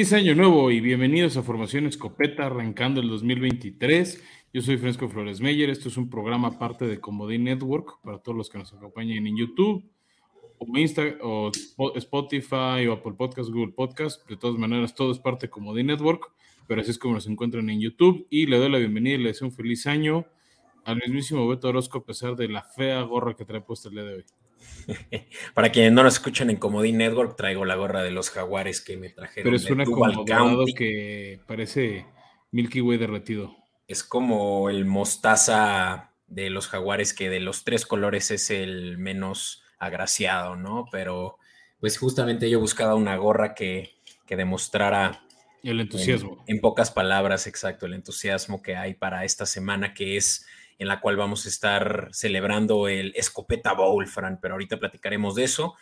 Feliz año nuevo y bienvenidos a Formación Escopeta arrancando el 2023. Yo soy Fresco Flores Meyer. Esto es un programa parte de Comodín Network para todos los que nos acompañen en YouTube o, Insta, o Spotify o Apple Podcast, Google Podcast. De todas maneras, todo es parte de Comodín Network, pero así es como nos encuentran en YouTube. Y le doy la bienvenida y le deseo un feliz año al mismísimo Beto Orozco a pesar de la fea gorra que trae puesta el día de hoy. Para quienes no nos escuchan en Comodín Network, traigo la gorra de los jaguares que me trajeron. Pero es una como que parece Milky Way derretido. Es como el mostaza de los jaguares, que de los tres colores es el menos agraciado, ¿no? Pero pues justamente yo buscaba una gorra que, que demostrara el entusiasmo. en, pocas palabras, exacto, el entusiasmo que hay para esta semana, que es en la cual vamos a estar celebrando el Escopeta Bowl, Fran, pero ahorita platicaremos de eso.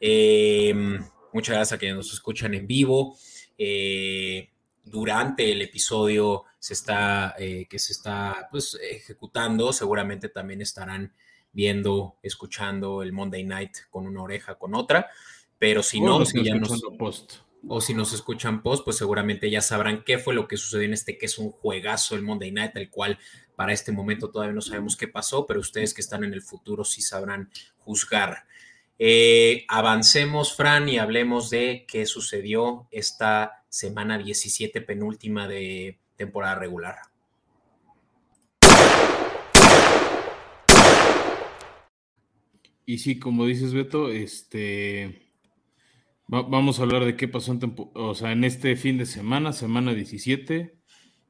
Em, muchas gracias a quienes nos escuchan en vivo. Eh, durante el episodio se está, eh, que se está pues, ejecutando, seguramente también estarán viendo, escuchando el Monday Night con una oreja, con otra, pero si no, si ya nos, post. o si nos escuchan post, pues seguramente ya sabrán qué fue lo que sucedió en este que es un juegazo el Monday Night, el cual para este momento todavía no sabemos qué pasó, pero ustedes que están en el futuro sí sabrán juzgar. Eh, avancemos, Fran, y hablemos de qué sucedió esta semana 17 penúltima de temporada regular. Y sí, como dices, Beto, este vamos a hablar de qué pasó en, este fin de semana, semana 17.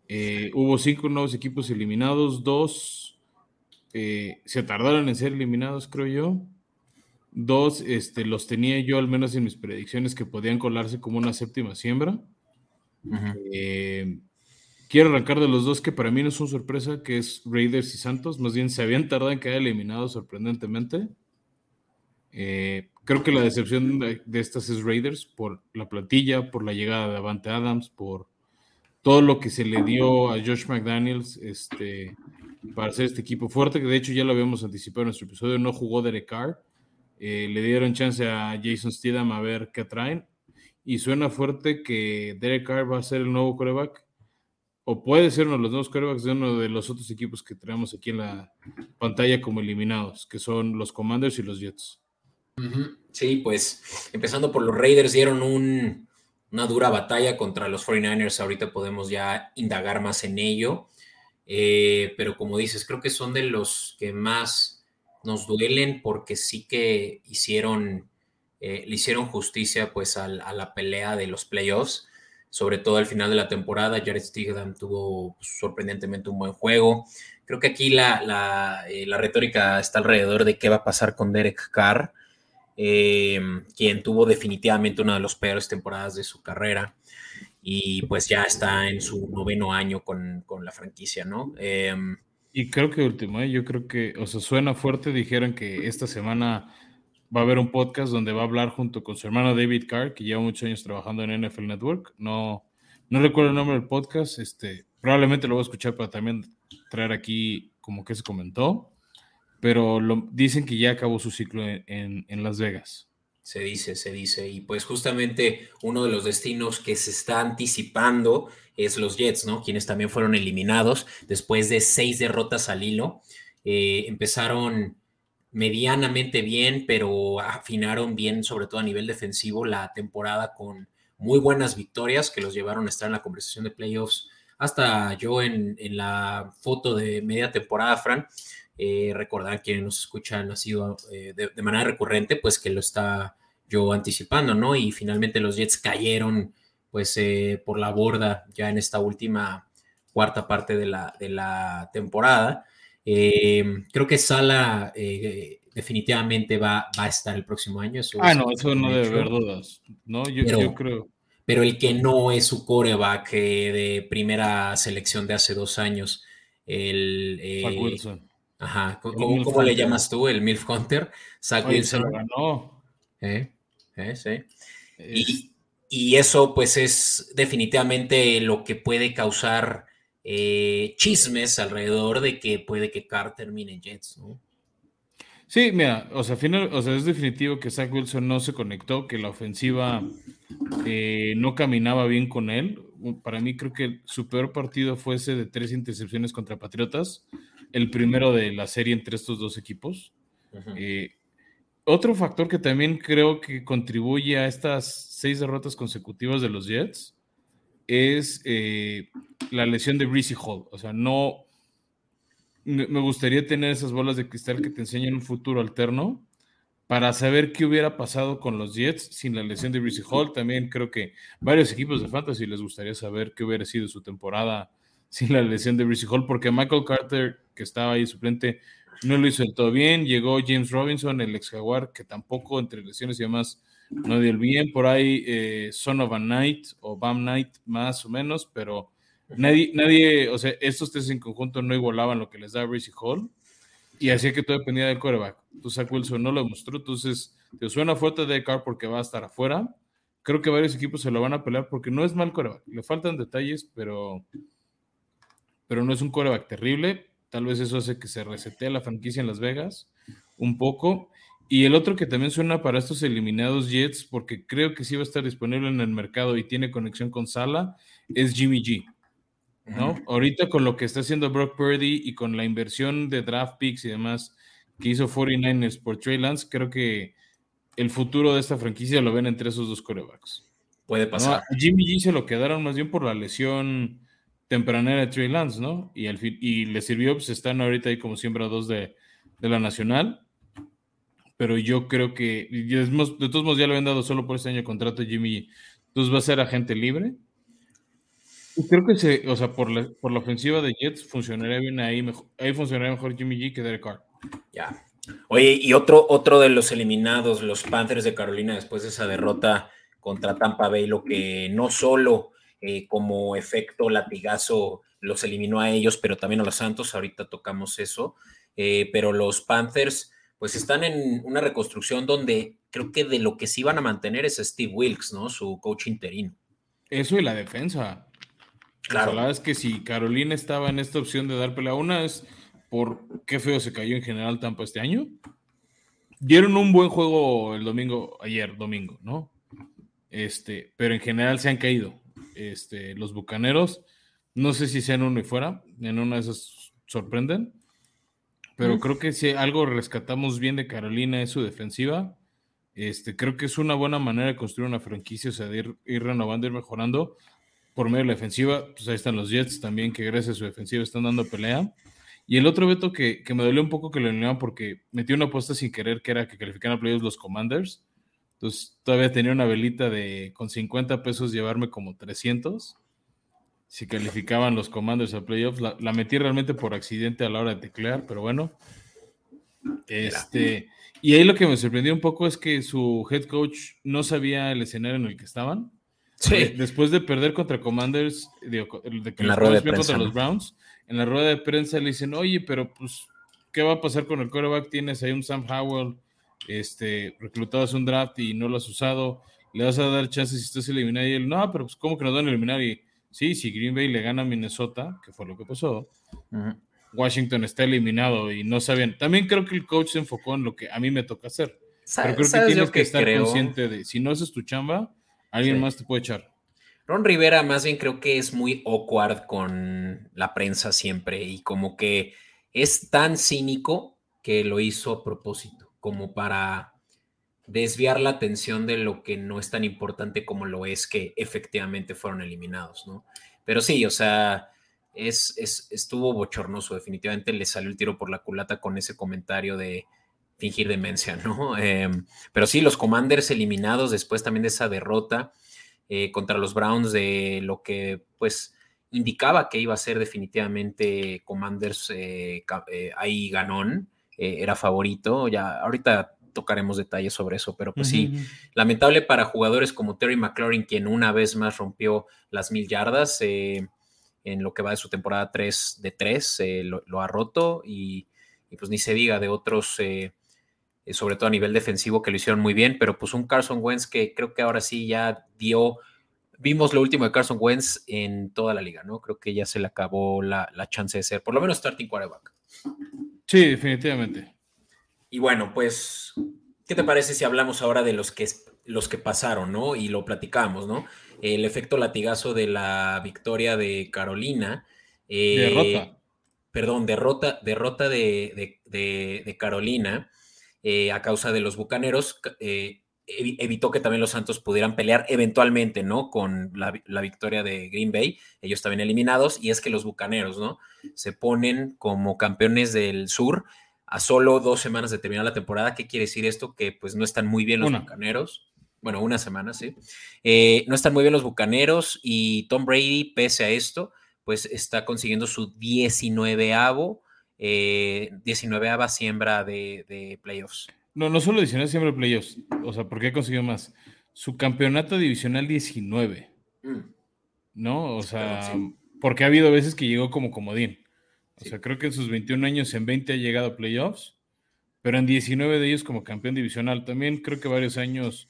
Eh, hubo cinco nuevos equipos eliminados, dos eh, se tardaron en ser eliminados, creo yo. Dos este, los tenía yo al menos en mis predicciones que podían colarse como una séptima siembra. Eh, quiero arrancar de los dos que para mí no son sorpresa, que es Raiders y Santos. Más bien se habían tardado en quedar eliminados sorprendentemente. creo que la decepción de, de, estas es Raiders por la plantilla, por la llegada de Avante Adams, por todo lo que se le dio a Josh McDaniels este, para hacer este equipo fuerte, que de hecho ya lo habíamos anticipado en nuestro episodio, no jugó Derek Carr, eh, le dieron chance a Jason Steedham a ver qué traen, y suena fuerte que Derek Carr va a ser el nuevo coreback, o puede ser uno de los nuevos corebacks de uno de los otros equipos que tenemos aquí en la pantalla como eliminados, que son los Commanders y los Jets. Sí, pues empezando por los Raiders dieron un, una dura batalla contra los 49ers. Ahorita podemos ya indagar más en ello. Eh, pero como dices, creo que son de los que más nos duelen porque sí que hicieron, eh, le hicieron justicia pues a, la pelea de los playoffs, sobre todo al final de la temporada. Jared Stidham tuvo pues, sorprendentemente un buen juego. Creo que aquí la, la, eh, la retórica está alrededor de qué va a pasar con Derek Carr. Eh, quien tuvo definitivamente una de las peores temporadas de su carrera y pues ya está en su noveno año con, la franquicia, ¿no? Em, y creo que último, ¿eh? yo creo que, o sea, suena fuerte, dijeron que esta semana va a haber un podcast donde va a hablar junto con su hermano David Carr, que lleva muchos años trabajando en NFL Network, no, no recuerdo el nombre del podcast, este, probablemente lo voy a escuchar para también traer aquí como que se comentó pero lo, dicen que ya acabó su ciclo en, Las Vegas. Se dice, se dice. Y pues justamente uno de los destinos que se está anticipando es los Jets, ¿no? Quienes también fueron eliminados después de seis derrotas al hilo. Eh, empezaron medianamente bien, pero afinaron bien, sobre todo a nivel defensivo, la temporada con muy buenas victorias que los llevaron a estar en la conversación de playoffs. Hasta yo en, en la foto de media temporada, Fran, eh, recordar quienes nos escuchan ha sido eh, de, manera recurrente, pues que lo está yo anticipando, ¿no? Y finalmente los Jets cayeron pues eh, por la borda ya en esta última cuarta parte de la, de la temporada. creo que Sala definitivamente va, va, a estar el próximo año. ah, no, eso no debe haber dudas, ¿no? Yo, creo. Pero el que no es su coreback de primera selección de hace dos años, el... Wilson Ajá, ¿cómo, le llamas tú? El MILF Hunter. Zach ganó. Eh, eh, sí. Y, eso, pues, es definitivamente lo que puede causar eh, chismes alrededor de que puede que Carr termine en Jets, ¿no? Sí, mira, o sea, final, o sea, es definitivo que Zach Wilson no se conectó, que la ofensiva eh, no caminaba bien con él. Para mí creo que su peor partido fue ese de tres intercepciones contra Patriotas, el primero de la serie entre estos dos equipos. Eh, otro factor que también creo que contribuye a estas seis derrotas consecutivas de los Jets es eh, la lesión de Breezy Hall. O sea, no, me gustaría tener esas bolas de cristal que te enseñan un futuro alterno para saber qué hubiera pasado con los Jets sin la lesión de Breezy Hall. También creo que varios equipos de fantasy les gustaría saber qué hubiera sido su temporada sin la lesión de Breezy Hall, porque Michael Carter, que estaba ahí suplente, no lo hizo del todo bien. Llegó James Robinson, el ex Jaguar, que tampoco entre lesiones y demás no dio el bien. Por ahí eh, Son of a Night o Bam Night, más o menos, pero Nadie, nadie, o sea, estos tres en conjunto no igualaban lo que les da Breezy Hall y hacía que todo dependía del coreback. Entonces, Zach Wilson no lo demostró. Entonces, te suena fuerte de Carr porque va a estar afuera. Creo que varios equipos se lo van a pelear porque no es mal coreback. Le faltan detalles, pero, pero no es un coreback terrible. Tal vez eso hace que se resetee la franquicia en Las Vegas un poco. Y el otro que también suena para estos eliminados Jets, porque creo que sí va a estar disponible en el mercado y tiene conexión con Sala, es Jimmy G. ¿no? Ahorita con lo que está haciendo Brock Purdy y con la inversión de draft picks y demás que hizo 49ers por Trey Lance, creo que el futuro de esta franquicia lo ven entre esos dos corebacks. Puede pasar. Jimmy G se lo quedaron más bien por la lesión tempranera de Trey Lance, ¿no? Y, al y le sirvió, pues están ahorita ahí como siempre a dos de, la Nacional. Pero yo creo que, de todos modos ya lo habían dado solo por este año de contrato Jimmy G. Entonces va a ser agente libre Creo que se, o sea, por la, por la ofensiva de Jets funcionaría bien ahí, mejor, ahí funcionaría mejor Jimmy G que Derek Carr. Ya. Oye, y otro, otro de los eliminados, los Panthers de Carolina, después de esa derrota contra Tampa Bay, lo que no solo eh, como efecto latigazo los eliminó a ellos, pero también a los Santos, ahorita tocamos eso, eh, pero los Panthers pues están en una reconstrucción donde creo que de lo que sí van a mantener es Steve Wilkes, ¿no? Su coach interino. Eso y la defensa. Claro. la verdad es que si Carolina estaba en esta opción de dar pelea, una es por qué feo se cayó en general Tampa este año. Dieron un buen juego el domingo, ayer domingo, ¿no? Este, pero en general se han caído. Este, los bucaneros, no sé si sean uno y fuera, en una de esas sorprenden, pero creo que si algo rescatamos bien de Carolina es su defensiva. Este, creo que es una buena manera de construir una franquicia, o sea, de ir, ir renovando, ir mejorando por medio de la defensiva, pues ahí están los Jets también, que gracias a su defensiva están dando pelea. Y el otro veto que, me dolió un poco que lo eliminaron porque metió una apuesta sin querer, que era que calificaran a playoffs los Commanders. Entonces todavía tenía una velita de con 50 pesos llevarme como 300. Si calificaban los Commanders a playoffs, la, la metí realmente por accidente a la hora de teclear, pero bueno. Este, y ahí lo que me sorprendió un poco es que su head coach no sabía el escenario en el que estaban. Sí. Después de perder contra Commanders, de, que en la rueda de prensa, contra los Browns, en la rueda de prensa le dicen, oye, pero pues, ¿qué va a pasar con el quarterback? Tienes ahí un Sam Howell, este, reclutado a un draft y no lo has usado, le vas a dar chances si estás eliminado. Y él, no, pero pues, ¿cómo que nos van a eliminar? Y sí, si Green Bay le gana a Minnesota, que fue lo que pasó, Washington está eliminado y no sabían. También creo que el coach se enfocó en lo que a mí me toca hacer. Pero creo que tienes que, estar consciente de, si no haces tu chamba, Alguien más te puede echar. Ron Rivera más bien creo que es muy awkward con la prensa siempre y como que es tan cínico que lo hizo a propósito, como para desviar la atención de lo que no es tan importante como lo es que efectivamente fueron eliminados, ¿no? Pero sí, o sea, es, estuvo bochornoso, definitivamente le salió el tiro por la culata con ese comentario de fingir demencia, ¿no? Em, pero sí, los Commanders eliminados después también de esa derrota eh, contra los Browns de lo que pues indicaba que iba a ser definitivamente Commanders eh, eh, ahí ganón, era favorito, ya ahorita tocaremos detalles sobre eso, pero pues sí, lamentable para jugadores como Terry McLaurin, quien una vez más rompió las mil yardas en lo que va de su temporada 3 de 3, lo, ha roto y, y, pues ni se diga de otros eh, sobre todo a nivel defensivo, que lo hicieron muy bien, pero pues un Carson Wentz que creo que ahora sí ya dio, vimos lo último de Carson Wentz en toda la liga, ¿no? Creo que ya se le acabó la, chance de ser, por lo menos starting quarterback. Sí, definitivamente. Y bueno, pues, ¿qué te parece si hablamos ahora de los que, los que pasaron, ¿no? Y lo platicamos, ¿no? El efecto latigazo de la victoria de Carolina. Eh, derrota. Perdón, derrota, derrota de, de, Carolina eh, a causa de los bucaneros. Eh, evitó que también los Santos pudieran pelear eventualmente, ¿no? Con la, la, victoria de Green Bay, ellos también eliminados, y es que los Bucaneros, ¿no? Se ponen como campeones del sur a solo dos semanas de terminar la temporada. ¿Qué quiere decir esto? Que pues no están muy bien los Bucaneros. Bueno, una semana, sí. Eh, no están muy bien los Bucaneros y Tom Brady, pese a esto, pues está consiguiendo su 19avo, eh, 19ava siembra de, de playoffs. No, no solo 19 siempre playoffs. O sea, ¿por qué consiguió más? Su campeonato divisional 19. Mm. ¿No? O sea, porque ha habido veces que llegó como comodín. O sea, creo que en sus 21 años en 20 ha llegado a playoffs, pero en 19 de ellos como campeón divisional. También creo que varios años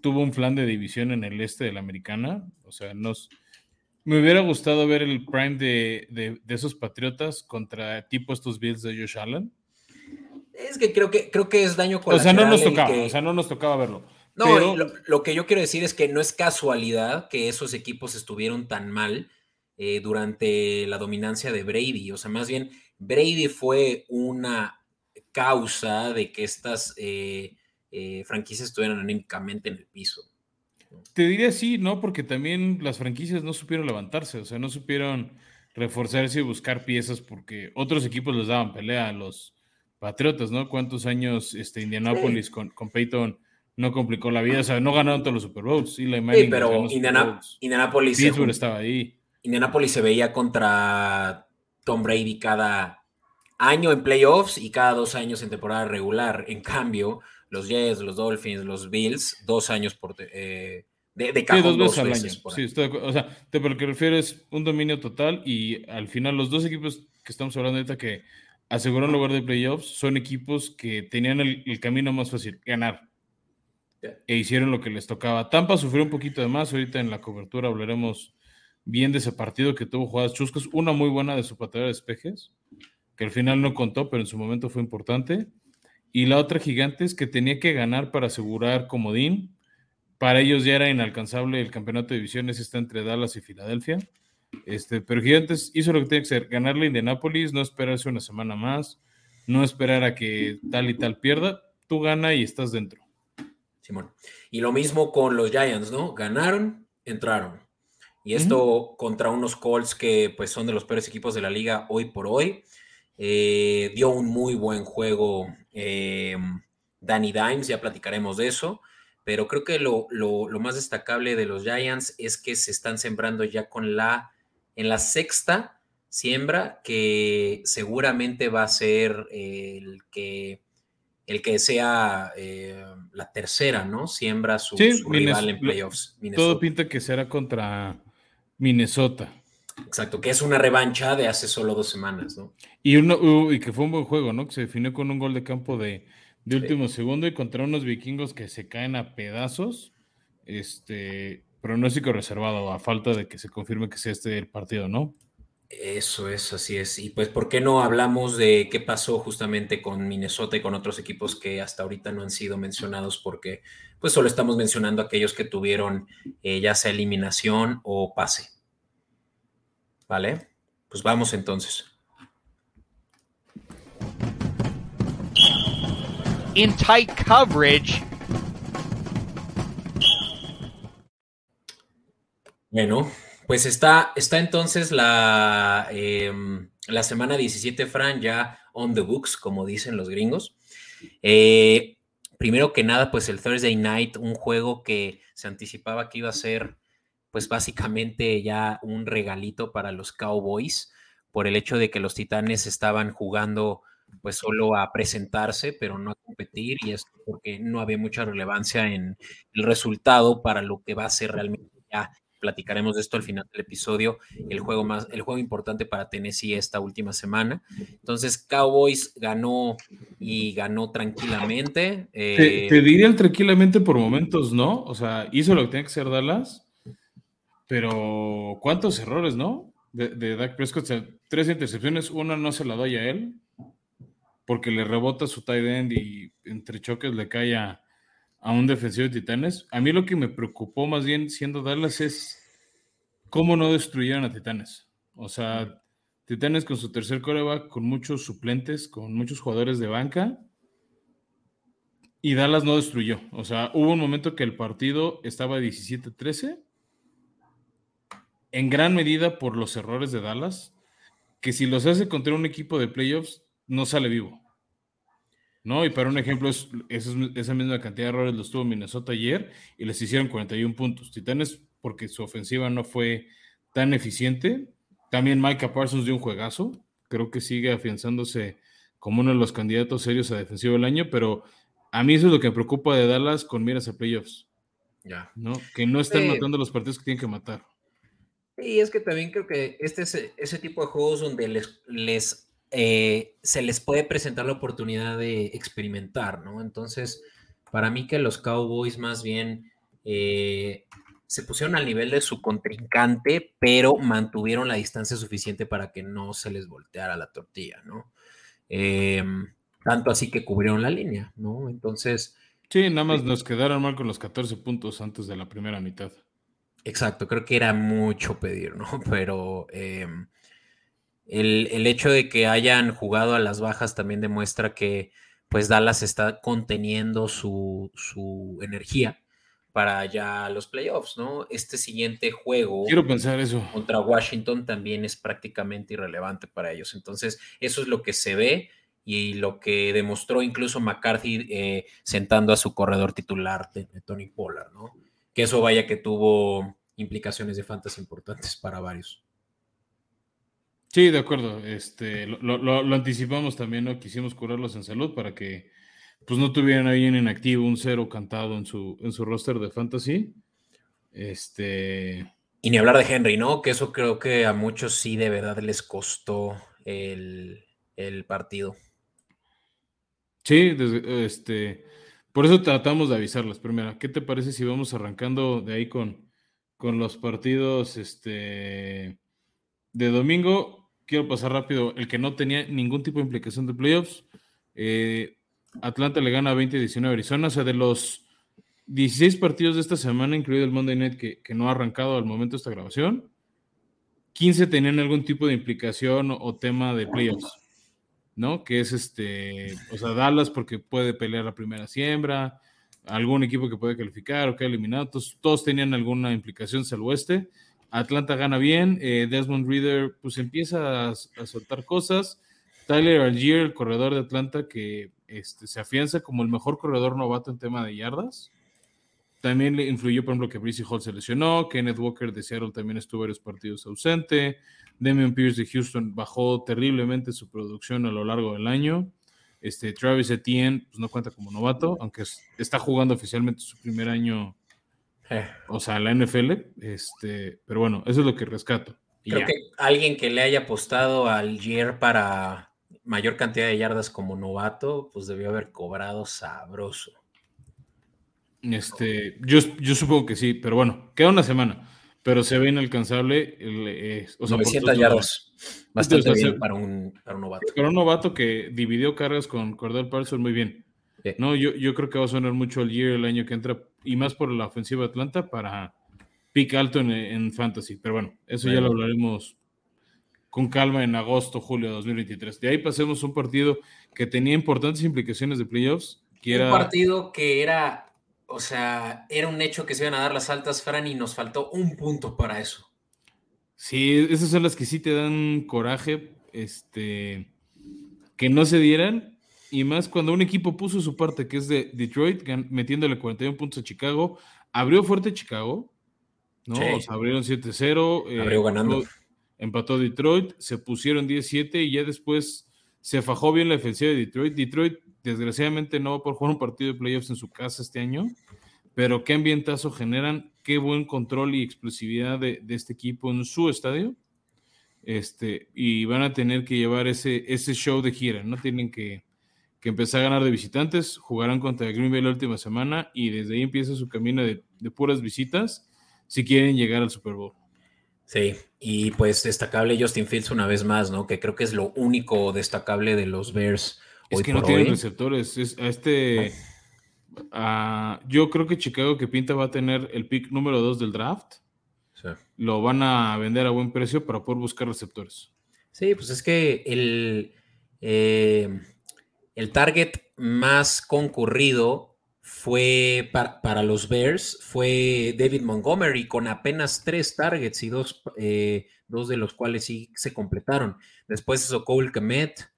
tuvo un plan de división en el este de la americana. O sea, nos, me hubiera gustado ver el prime de, de esos Patriotas contra tipo estos Bills de Josh Allen. Es que creo que, creo que es daño colateral. O sea, no nos tocaba, o sea, no nos tocaba verlo. No, lo, que yo quiero decir es que no es casualidad que esos equipos estuvieron tan mal eh, durante la dominancia de Brady. O sea, más bien, Brady fue una causa de que estas eh, eh, franquicias estuvieran anímicamente en el piso. Te diría sí, ¿no? Porque también las franquicias no supieron levantarse, o sea, no supieron reforzarse y buscar piezas porque otros equipos les daban pelea a los, Patriotas, ¿no? ¿Cuántos años este, Indianapolis con, con Peyton no complicó la vida? O sea, no ganaron todos los Super Bowls. Sí, pero Indianapolis, estaba ahí. Indianapolis se veía contra Tom Brady cada año en playoffs y cada dos años en temporada regular. En cambio, los Jets, los Dolphins, los Bills, dos años por... Eh, de, de sí, dos veces al año. Sí, estoy, o sea, de lo que refiero es un dominio total y al final los dos equipos que estamos hablando ahorita que aseguró un lugar de playoffs, son equipos que tenían el, camino más fácil, ganar. E hicieron lo que les tocaba. Tampa sufrió un poquito de más, ahorita en la cobertura hablaremos bien de ese partido que tuvo jugadas chuscas, una muy buena de su pateador de espejes, que al final no contó, pero en su momento fue importante. Y la otra Gigantes que tenía que ganar para asegurar comodín. Para ellos ya era inalcanzable el campeonato de divisiones, está entre Dallas y Filadelfia. Este, pero Gigantes hizo lo que tiene que hacer, ganarle a Indianapolis, no esperarse una semana más, no esperar a que tal y tal pierda, tú gana y estás dentro. Simón. Y lo mismo con los Giants, ¿no? Ganaron, entraron. Y esto contra unos Colts que pues son de los peores equipos de la liga hoy por hoy. Eh, dio un muy buen juego eh, Danny Dimes, ya platicaremos de eso. Pero creo que lo, lo más destacable de los Giants es que se están sembrando ya con la en la sexta siembra, que seguramente va a ser el que, el que sea eh, la tercera, ¿no? Siembra su, rival en playoffs. Todo pinta que será contra Minnesota. Exacto, que es una revancha de hace solo dos semanas, ¿no? Y, uno, y que fue un buen juego, ¿no? Que se definió con un gol de campo de, de último segundo y contra unos vikingos que se caen a pedazos. Este, pronóstico reservado a falta de que se confirme que sea este el partido, ¿no? Eso es, así es. Y pues, ¿por qué no hablamos de qué pasó justamente con Minnesota y con otros equipos que hasta ahorita no han sido mencionados? Porque pues solo estamos mencionando aquellos que tuvieron eh, ya sea eliminación o pase. ¿Vale? Pues vamos entonces. In tight coverage. Bueno, pues está, está entonces la, em, la semana 17, Fran, ya on the books, como dicen los gringos. Eh, primero que nada, pues el Thursday Night, un juego que se anticipaba que iba a ser, pues básicamente ya un regalito para los Cowboys, por el hecho de que los Titanes estaban jugando pues solo a presentarse, pero no a competir, y es porque no había mucha relevancia en el resultado para lo que va a ser realmente ya platicaremos de esto al final del episodio, el juego más, el juego importante para Tennessee esta última semana. Entonces, Cowboys ganó y ganó tranquilamente. te, eh, dirían tranquilamente por momentos, ¿no? O sea, hizo lo que tenía que hacer Dallas, pero ¿cuántos errores, no? De Dak Prescott, tres intercepciones, una no se la doy a él. porque le rebota su tight end y entre choques le cae a, un defensivo de Titanes. A mí lo que me preocupó más bien siendo Dallas es cómo no destruyeron a Titanes. O sea, Titanes con su tercer coreback, con muchos suplentes, con muchos jugadores de banca. Y Dallas no destruyó. O sea, hubo un momento que el partido estaba 17-13. En gran medida por los errores de Dallas. Que si los hace contra un equipo de playoffs, no sale vivo. ¿No? Y para un ejemplo, es, esa misma cantidad de errores los tuvo Minnesota ayer y les hicieron 41 puntos. Titanes, porque su ofensiva no fue tan eficiente. También Micah Parsons dio un juegazo. Creo que sigue afianzándose como uno de los candidatos serios a defensivo del año, pero a mí eso es lo que me preocupa de Dallas con miras a playoffs. Ya. ¿No? Que no están matando los partidos que tienen que matar. Y es que también creo que este es ese tipo de juegos donde les, les eh, se les puede presentar la oportunidad de experimentar, ¿no? Entonces, para mí que los Cowboys más bien eh, se pusieron al nivel de su contrincante, pero mantuvieron la distancia suficiente para que no se les volteara la tortilla, ¿no? Em, tanto así que cubrieron la línea, ¿no? Entonces... Sí, nada más nos quedaron mal con los 14 puntos antes de la primera mitad. Exacto, creo que era mucho pedir, ¿no? Pero em, el, hecho de que hayan jugado a las bajas también demuestra que pues Dallas está conteniendo su, energía para ya los playoffs, ¿no? Este siguiente juego Quiero pensar eso. contra Washington también es prácticamente irrelevante para ellos. Entonces, eso es lo que se ve y lo que demostró incluso McCarthy eh, sentando a su corredor titular de, Tony Pollard, ¿no? Que eso vaya que tuvo implicaciones de fantasy importantes para varios. Sí, de acuerdo. Este, lo, anticipamos también, ¿no? Quisimos curarlos en salud para que pues no tuvieran ahí en inactivo un cero cantado en su, en su roster de fantasy. Este. Y ni hablar de Henry, ¿no? Que eso creo que a muchos sí de verdad les costó el, partido. Sí, este. Por eso tratamos de avisarlas. Primero, ¿qué te parece si vamos arrancando de ahí con, con los partidos este, de domingo? Quiero pasar rápido, el que no tenía ningún tipo de implicación de playoffs. Eh, Atlanta le gana 20-19 a Arizona, o sea, de los 16 partidos de esta semana, incluido el Monday Night que, no ha arrancado al momento de esta grabación, 15 tenían algún tipo de implicación o, tema de playoffs, ¿no? Que es este, o sea, Dallas porque puede pelear la primera siembra, algún equipo que puede calificar o que ha eliminado, todos, tenían alguna implicación salvo este. Atlanta gana bien, eh, Desmond Reader pues empieza a, soltar cosas. Tyler Algier, el corredor de Atlanta, que este, se afianza como el mejor corredor novato en tema de yardas. También le influyó, por ejemplo, que Breezy Hall se lesionó, Kenneth Walker de Seattle también estuvo varios partidos ausente, Damian Pierce de Houston bajó terriblemente su producción a lo largo del año. Este, Travis Etienne pues, no cuenta como novato, aunque está jugando oficialmente su primer año eh. O sea, la NFL, este, pero bueno, eso es lo que rescato. Creo que alguien que le haya apostado al Gier para mayor cantidad de yardas como novato, pues debió haber cobrado sabroso. Este, yo, yo supongo que sí, pero bueno, queda una semana, pero se ve inalcanzable. El, o sea, 900 yardas, bastante bien para un, para un, novato. Para un novato que dividió cargas con Cordell Parsons muy bien. No, yo, yo creo que va a sonar mucho el year el año que entra, y más por la ofensiva de Atlanta para pick alto en, fantasy. Pero bueno, eso ya lo hablaremos con calma en agosto, julio de 2023. De ahí pasemos a un partido que tenía importantes implicaciones de playoffs. Que un partido que era, o sea, era un hecho que se iban a dar las altas, Fran, y nos faltó un punto para eso. Sí, esas son las que sí te dan coraje, este, que no se dieran, y más cuando un equipo puso su parte, que es de Detroit, metiéndole 41 puntos a Chicago, abrió fuerte Chicago, ¿no? O sea, abrieron 7-0. Eh, abrió ganando. Empató, Detroit, se pusieron 17 y ya después se fajó bien la defensiva de Detroit. Detroit, desgraciadamente, no va por jugar un partido de playoffs en su casa este año, pero qué ambientazo generan, qué buen control y explosividad de, de este equipo en su estadio. Este, y van a tener que llevar ese, ese show de gira, no tienen que que empezó a ganar de visitantes, jugarán contra Green Bay la última semana y desde ahí empieza su camino de, puras visitas si quieren llegar al Super Bowl. Sí, y pues destacable Justin Fields una vez más, ¿no? Que creo que es lo único destacable de los Bears Es que no tienen receptores. Es, a este. yo creo que Chicago que pinta va a tener el pick número 2 del draft. Lo van a vender a buen precio para poder buscar receptores. Sí, pues es que el, eh, el target más concurrido fue para, los Bears, fue David Montgomery con apenas tres targets y dos, eh, dos de los cuales sí se completaron. Después eso Cole Kemet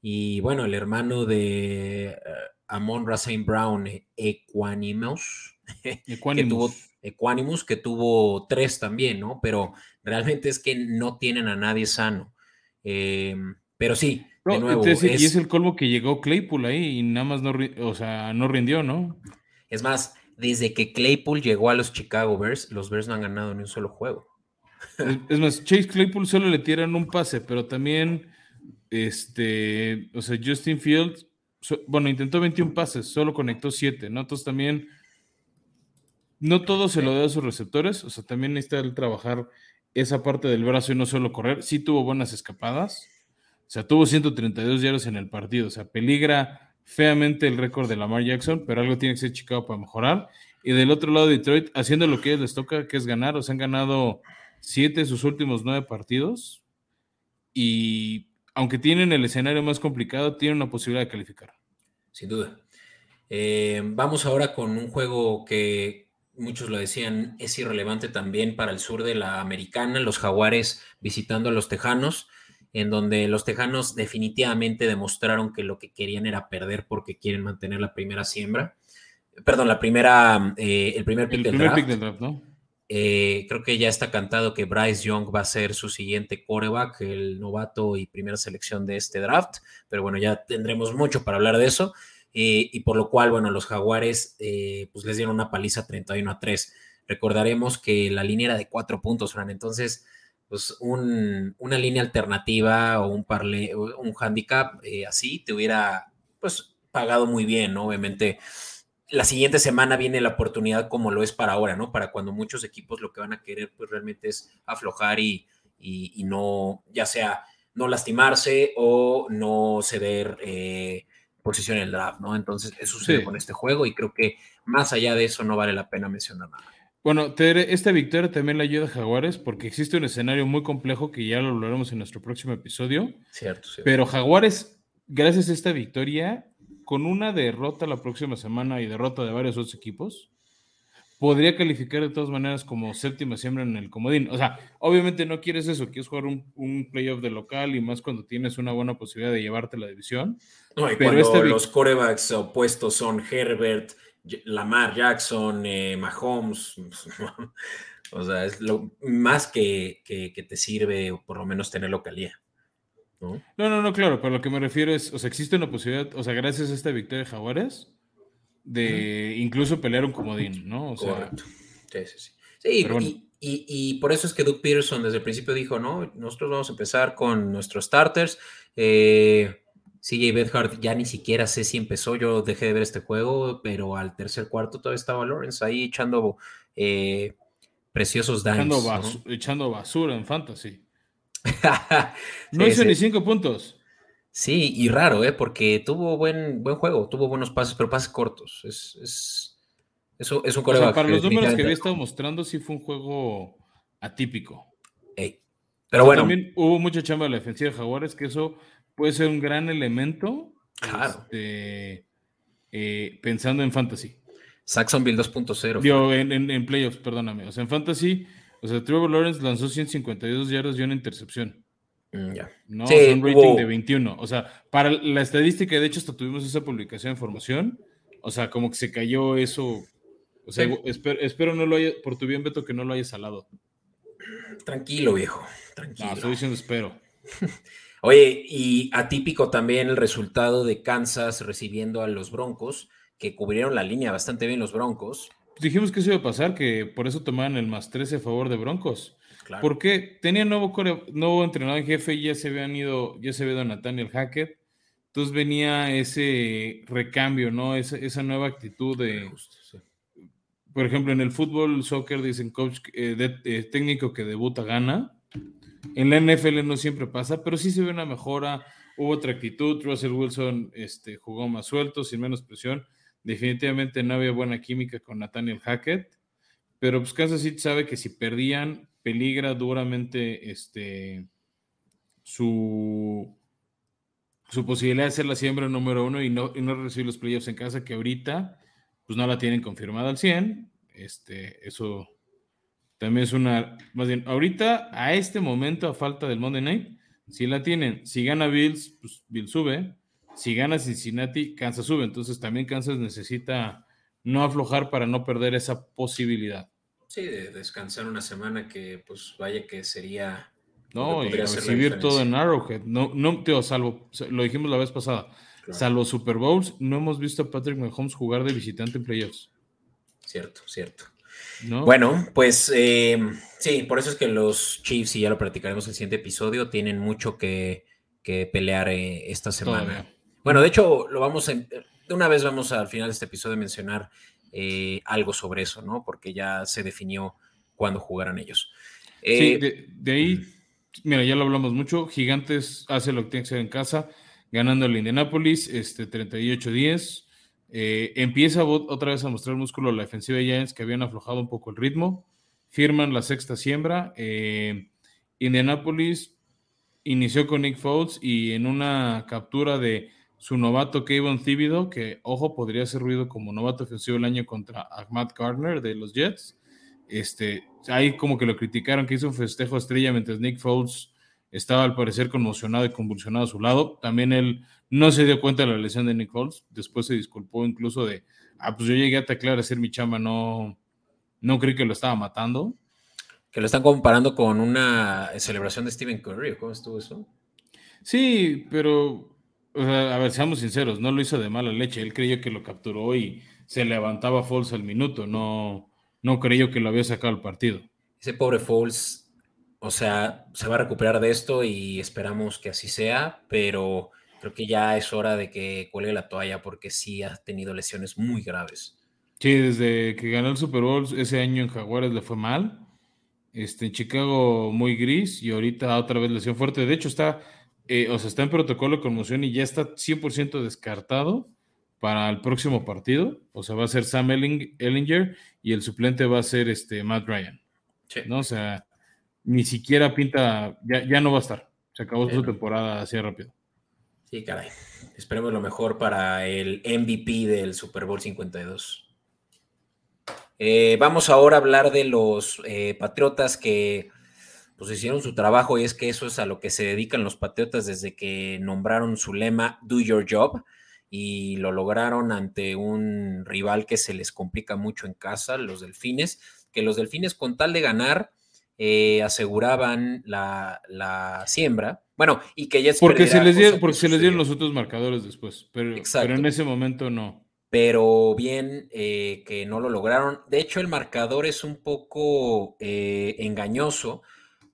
y bueno, el hermano de uh, Amon Rasain Brown, Equanimus, que tuvo Equanimus, que tuvo tres también, ¿no? Pero realmente es que no tienen a nadie sano. Pero sí, de nuevo. Y es el colmo que llegó Claypool ahí y nada más no, o sea, no rindió, ¿no? Es más, desde que Claypool llegó a los Chicago Bears, los Bears no han ganado ni un solo juego. Es, más, Chase Claypool solo le tiran un pase, pero también, este, o sea, Justin Fields, bueno, intentó 21 pases, solo conectó 7, ¿no? Entonces también, no todo se lo da a sus receptores, o sea, también necesita el trabajar esa parte del brazo y no solo correr. Sí tuvo buenas escapadas. Sea, tuvo 132 yardas en el partido. O sea, peligra feamente el récord de Lamar Jackson, pero algo tiene que ser Chicago para mejorar. Y del otro lado, Detroit haciendo lo que ellos les toca, que es ganar. O sea, han ganado siete de sus últimos nueve partidos. Y aunque tienen el escenario más complicado, tienen una posibilidad de calificar. Sin duda. Eh, vamos ahora con un juego que, muchos lo decían, es irrelevante también para el sur de la americana, los jaguares visitando a los tejanos, en donde los tejanos definitivamente demostraron que lo que querían era perder porque quieren mantener la primera siembra. Perdón, la primera, eh, el primer pick del draft. ¿no? Eh, creo que ya está cantado que Bryce Young va a ser su siguiente quarterback, el novato y primera selección de este draft, pero bueno, ya tendremos mucho para hablar de eso. Eh, y por lo cual, bueno, los Jaguares pues les dieron una paliza 31 a 3. Recordaremos que la línea era de cuatro puntos, Fran, entonces, pues una línea alternativa o un parle, un handicap eh, así te hubiera, pues, pagado muy bien, ¿no? Obviamente, la siguiente semana viene la oportunidad como lo es para ahora, ¿no? Para cuando muchos equipos lo que van a querer, pues, realmente es aflojar y, y, no, ya sea no lastimarse o no ceder posición en el draft, ¿no? Entonces, eso sucede con este juego y creo que más allá de eso no vale la pena mencionar nada. Bueno, esta victoria también le ayuda a Jaguares porque existe un escenario muy complejo que ya lo hablaremos en nuestro próximo episodio. Cierto, cierto. Pero Jaguares, gracias a esta victoria, con una derrota la próxima semana y derrota de varios otros equipos, podría calificar de todas maneras como séptima siembra en el comodín. O sea, obviamente no quieres eso, quieres jugar un, playoff de local y más cuando tienes una buena posibilidad de llevarte la división. No, y pero cuando los corebacks opuestos son Herbert, Lamar Jackson, eh, Mahomes, o sea, es lo más que, que, te sirve por lo menos tener localía. ¿no? ¿no? no, no, claro, pero lo que me refiero es, o sea, existe una posibilidad, o sea, gracias a esta victoria de Jaguares, de incluso pelear un comodín, ¿no? Correcto. Sí, sí, sí. Sí, y, por eso es que Doug Peterson desde el principio dijo, no, nosotros vamos a empezar con nuestros starters. Eh, CJ Bedhart ya ni siquiera sé si empezó, yo dejé de ver este juego, pero al tercer cuarto todavía estaba Lawrence ahí echando eh, preciosos daños. Echando, basura en fantasy. no hizo ni cinco puntos. Sí, y raro, ¿eh? Porque tuvo buen, buen juego, tuvo buenos pases, pero pases cortos. Es, es, eso es un coreback. para los números que había estado mostrando, sí fue un juego atípico. Pero bueno. También hubo mucha chamba de la defensiva de Jaguares, que eso puede ser un gran elemento. Claro. Este, eh, pensando en fantasy. Saxonville 2.0. Yo, en, en, en, playoffs, perdóname. O sea, en fantasy, o sea, Trevor Lawrence lanzó 152 yardas y una intercepción. Mm, ya. No, un rating de 21. O sea, para la estadística, de hecho, hasta tuvimos esa publicación de información. O sea, como que se cayó eso. O sea, espero, no lo haya, por tu bien, Beto, que no lo hayas salado. Tranquilo, viejo. Tranquilo. No, estoy diciendo espero. Oye, y atípico también el resultado de Kansas recibiendo a los Broncos, que cubrieron la línea bastante bien los Broncos. dijimos que eso iba a pasar, que por eso tomaban el más 13 a favor de Broncos. Porque tenía nuevo, nuevo entrenador en jefe y ya se habían ido, ya se había ido Nathaniel Hackett. Entonces venía ese recambio, ¿no? Esa, esa nueva actitud de. Por ejemplo, en el fútbol, soccer, dicen coach, eh, eh, técnico que debuta gana. En la NFL no siempre pasa, pero sí se ve una mejora. hubo otra actitud, Russell Wilson este, jugó más suelto, sin menos presión. Definitivamente no había buena química con Nathaniel Hackett, pero pues Kansas City sabe que si perdían, peligra duramente este, su, su posibilidad de ser la siembra número uno y no, y no recibir los playoffs en casa, que ahorita pues no la tienen confirmada al 100. Este, eso también es una, más bien, ahorita a este momento, a falta del Monday Night, si la tienen, si gana Bills, pues Bills sube, si gana Cincinnati, Kansas sube, entonces también Kansas necesita no aflojar para no perder esa posibilidad. Sí, de descansar una semana que pues vaya que sería no, y recibir todo en Arrowhead. No, no, tío, salvo, lo dijimos la vez pasada, salvo Super Bowls, no hemos visto a Patrick Mahomes jugar de visitante en playoffs. Cierto, cierto. Bueno, pues eh, sí, por eso es que los Chiefs, y ya lo platicaremos en el siguiente episodio, tienen mucho que, pelear eh, esta semana. Bueno, de hecho, lo vamos a, de una vez vamos al final de este episodio a mencionar eh, algo sobre eso, ¿no? Porque ya se definió cuándo jugarán ellos. sí, de ahí mira, ya lo hablamos mucho. Gigantes hace lo que tiene que hacer en casa, ganando el Indianapolis, este 38-10. Eh, empieza otra vez a mostrar músculo la defensiva de Giants que habían aflojado un poco el ritmo. Firman la sexta siembra. Eh, Indianapolis inició con Nick Foles y en una captura de su novato Kevin Thibodeau, que ojo, podría ser ruido como novato ofensivo el año contra Ahmad Gardner de los Jets. Este, ahí como que lo criticaron que hizo un festejo estrella mientras Nick Foles estaba al parecer conmocionado y convulsionado a su lado. También él no se dio cuenta de la lesión de Nick Foles. Después se disculpó incluso de, ah, pues yo llegué a teclar a hacer mi chamba, no, no creí que lo estaba matando. Que lo están comparando con una celebración de Stephen Curry, ¿cómo estuvo eso? Sí, pero, a ver, seamos sinceros, no lo hizo de mala leche. Él creyó que lo capturó y se levantaba Foles al minuto, no no creyó que lo había sacado el partido. Ese pobre Foles, o sea, se va a recuperar de esto y esperamos que así sea, pero creo que ya es hora de que cuelgue la toalla porque sí ha tenido lesiones muy graves. Sí, desde que ganó el Super Bowl ese año en Jaguares le fue mal. Este, en Chicago muy gris y ahorita otra vez lesión fuerte. De hecho, está, eh, o sea, está en protocolo de conmoción y ya está 100% descartado para el próximo partido. O sea, va a ser Sam Ellinger y el suplente va a ser este Matt Ryan. ¿no? O sea, ni siquiera pinta, ya, no va a estar. Se acabó su temporada así rápido. Sí, caray. Esperemos lo mejor para el MVP del Super Bowl 52. Eh, vamos ahora a hablar de los eh, Patriotas que pues hicieron su trabajo y es que eso es a lo que se dedican los Patriotas desde que nombraron su lema Do Your Job y lo lograron ante un rival que se les complica mucho en casa, los Delfines, que los Delfines con tal de ganar eh, aseguraban la, siembra. Bueno, y que ya porque se les dieron, porque se les dieron los otros marcadores después, pero, pero en ese momento no. Pero bien eh, que no lo lograron. De hecho, el marcador es un poco eh, engañoso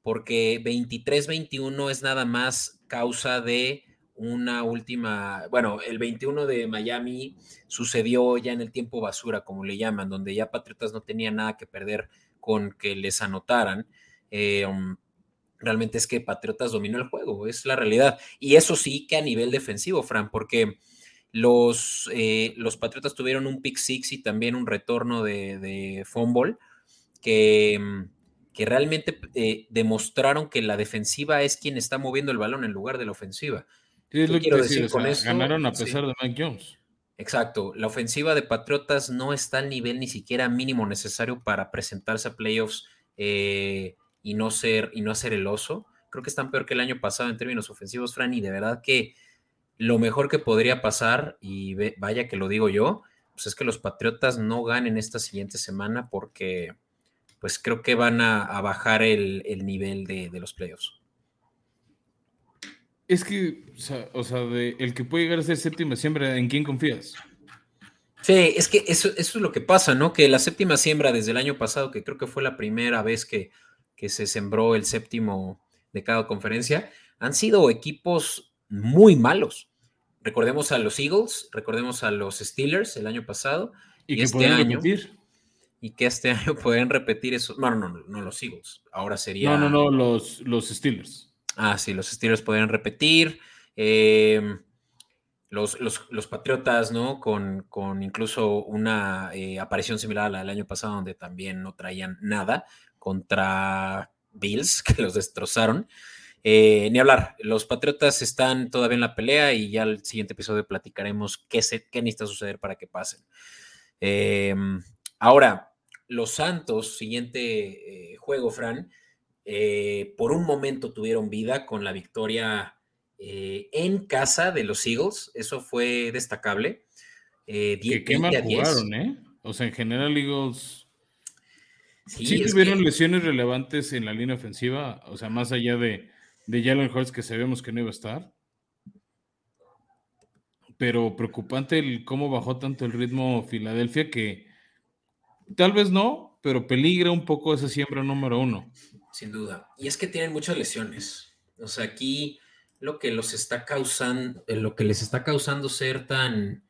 porque 23-21 es nada más causa de una última, bueno, el 21 de Miami sucedió ya en el tiempo basura, como le llaman, donde ya Patriotas no tenía nada que perder con que les anotaran. Eh, um, realmente es que Patriotas dominó el juego, es la realidad. Y eso sí que a nivel defensivo, Fran, porque los, eh, los Patriotas tuvieron un pick six y también un retorno de, de fumble que, que realmente eh, demostraron que la defensiva es quien está moviendo el balón en lugar de la ofensiva quiero decir, con Ganaron a pesar de Mike Jones. Exacto. La ofensiva de Patriotas no está al nivel ni siquiera mínimo necesario para presentarse a playoffs eh, y, no ser, y no hacer el oso. Creo que están peor que el año pasado en términos ofensivos, Fran, y de verdad que lo mejor que podría pasar, y vaya que lo digo yo, pues es que los Patriotas no ganen esta siguiente semana porque pues creo que van a, bajar el, nivel de, de los playoffs. Es que, o sea, de, el que puede llegar a ser séptima siembra, ¿en quién confías? Sí, es que eso, es lo que pasa, ¿no? Que la séptima siembra desde el año pasado, que creo que fue la primera vez que, que se sembró el séptimo de cada conferencia, han sido equipos muy malos. Recordemos a los Eagles, recordemos a los Steelers el año pasado. Y, que este año, repetir. Y que este año pueden repetir eso. No, no, no, no los Eagles. Ahora sería. No, no, no, los, los Steelers. Ah, sí, los Steelers podrían repetir. Em, los, los, Patriotas, ¿no? Con, con incluso una eh, aparición similar a la del año pasado, donde también no traían nada contra Bills, que los destrozaron. Eh, ni hablar, los Patriotas están todavía en la pelea y ya el siguiente episodio platicaremos qué, se, qué necesita suceder para que pasen. Em, ahora, los Santos, siguiente eh, juego, Fran, eh, por un momento tuvieron vida con la victoria en casa de los Eagles. Eso fue destacable. que qué mal jugaron, ¿eh? O sea, en general, Eagles. Sí, tuvieron lesiones relevantes en la línea ofensiva, o sea, más allá de, de Jalen Hurts que sabíamos que no iba a estar. Pero preocupante el cómo bajó tanto el ritmo Filadelfia que tal vez no, pero peligra un poco esa siembra número uno. Sin duda. Y es que tienen muchas lesiones. O sea, aquí lo que los está causando, eh, lo que les está causando ser tan,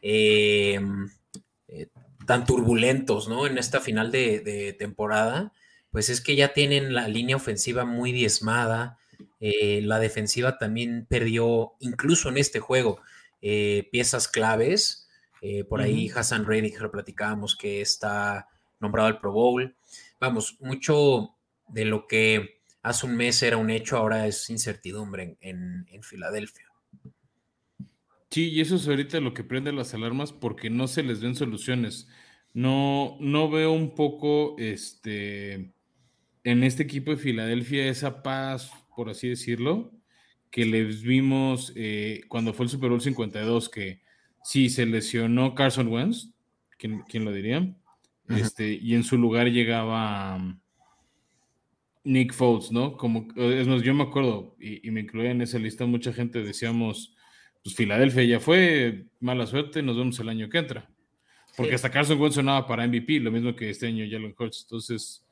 em, eh, tan turbulentos, ¿no? En esta final de, de, temporada, pues es que ya tienen la línea ofensiva muy diezmada, eh, la defensiva también perdió, incluso en este juego, eh, piezas claves. Eh, por ahí Hassan Reddick lo platicábamos que está nombrado al Pro Bowl. Vamos, mucho de lo que hace un mes era un hecho, ahora es incertidumbre en, Filadelfia. Sí, y eso es ahorita lo que prende las alarmas porque no se les ven soluciones. No, no veo un poco este, en este equipo de Filadelfia esa paz por así decirlo, que les vimos eh, cuando fue el Super Bowl 52, que sí se lesionó Carson Wentz, ¿quién, lo diría? este, y en su lugar llegaba Nick Foles, ¿no? Como, es más, yo me acuerdo, y, me incluía en esa lista, mucha gente decíamos, pues Filadelfia ya fue, mala suerte, nos vemos el año que entra. Porque hasta Carson Wentz sonaba para MVP, lo mismo que este año Jalen Hurts. Entonces,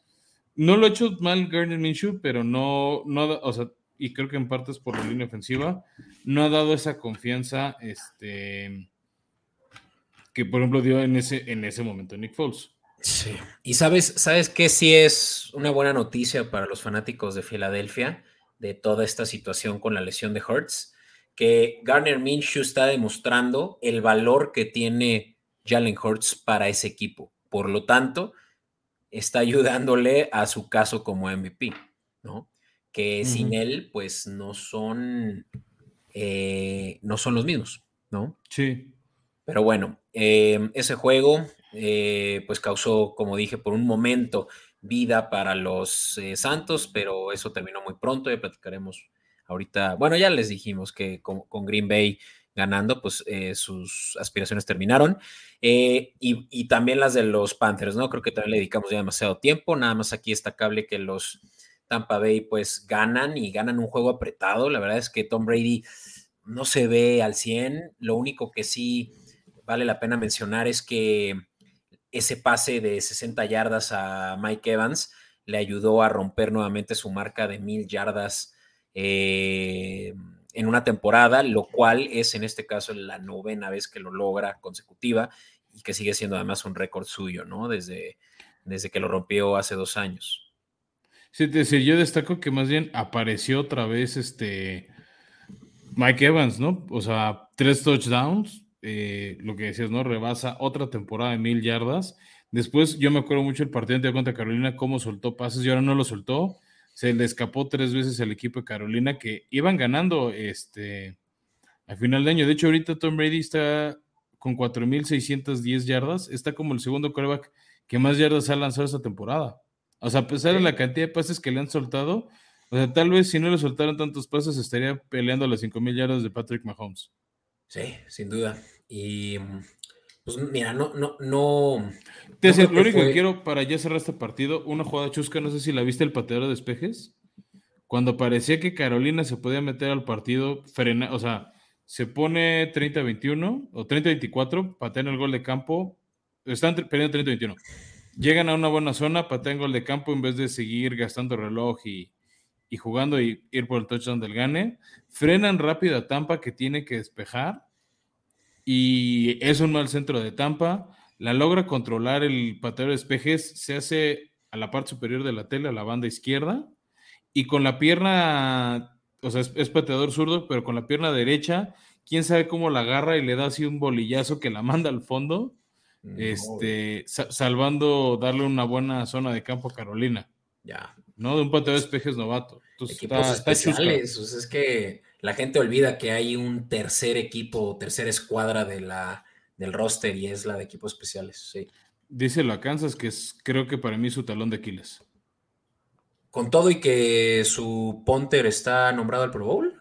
no lo ha hecho mal Gardner Minshew, pero no, no, o sea, y creo que en parte es por la línea ofensiva, no ha dado esa confianza, este, que por ejemplo dio en ese, en ese momento Nick Foles. Sí. Y sabes, sabes que sí es una buena noticia para los fanáticos de Filadelfia de toda esta situación con la lesión de Hurts, que Garner Minshew está demostrando el valor que tiene Jalen Hurts para ese equipo. Por lo tanto, está ayudándole a su caso como MVP, ¿no? Que sin él, pues no son, eh, no son los mismos, ¿no? Sí. Pero bueno, em, ese juego, eh, pues causó, como dije, por un momento vida para los eh, Santos, pero eso terminó muy pronto, ya platicaremos ahorita. Bueno, ya les dijimos que con Green Bay ganando, pues eh, sus aspiraciones terminaron. Y, también las de los Panthers, ¿no? Creo que también le dedicamos ya demasiado tiempo. Nada más aquí destacable que los Tampa Bay pues ganan y ganan un juego apretado. La verdad es que Tom Brady no se ve al 100. Lo único que sí vale la pena mencionar es que ese pase de 60 yardas a Mike Evans le ayudó a romper nuevamente su marca de mil yardas. Eh, en una temporada, lo cual es en este caso la novena vez que lo logra consecutiva y que sigue siendo además un récord suyo, ¿no? Desde, desde que lo rompió hace dos años. Sí, te decía, yo destaco que más bien apareció otra vez este Mike Evans, ¿no? O sea, tres touchdowns, eh, lo que decías, ¿no? Rebasa otra temporada de mil yardas. Después, yo me acuerdo mucho el partido de contra Carolina, cómo soltó pases y ahora no lo soltó se le escapó tres veces al equipo de Carolina que iban ganando este al final de año. De hecho, ahorita Tom Brady está con 4.610 yardas, está como el segundo quarterback que más yardas ha lanzado esta temporada. O sea, a pesar de la cantidad de pases que le han soltado, o sea, tal vez si no le soltaran tantos pases estaría peleando las 5.000 yardas de Patrick Mahomes. Sí, sin duda. Y pues mira, no, no, no. lo único que quiero para ya cerrar este partido, una jugada chusca, no sé si la viste el pateador de despejes. Cuando parecía que Carolina se podía meter al partido, frena, o sea, se pone 30-21 o 30-24, patean el gol de campo, están perdiendo 30-21. Llegan a una buena zona, patean gol de campo en vez de seguir gastando reloj y, y jugando y ir por el touchdown del gane. Frenan rápido a Tampa que tiene que despejar y es un mal centro de Tampa. La logra controlar el pateador de espejes, se hace a la parte superior de la tela, a la banda izquierda, y con la pierna o sea, es, pateador zurdo, pero con la pierna derecha, quién sabe cómo la agarra y le da así un bolillazo que la manda al fondo, este, salvando, darle una buena zona de campo a Carolina. Ya. ¿No? De un pateador de espejes novato. Equipos especiales. es que la gente olvida que hay un tercer equipo, tercera escuadra de la, del roster y es la de equipos especiales. Sí. Díselo a Kansas, que es creo que para mí su talón de Aquiles. Con todo y que su Ponter está nombrado al Pro Bowl.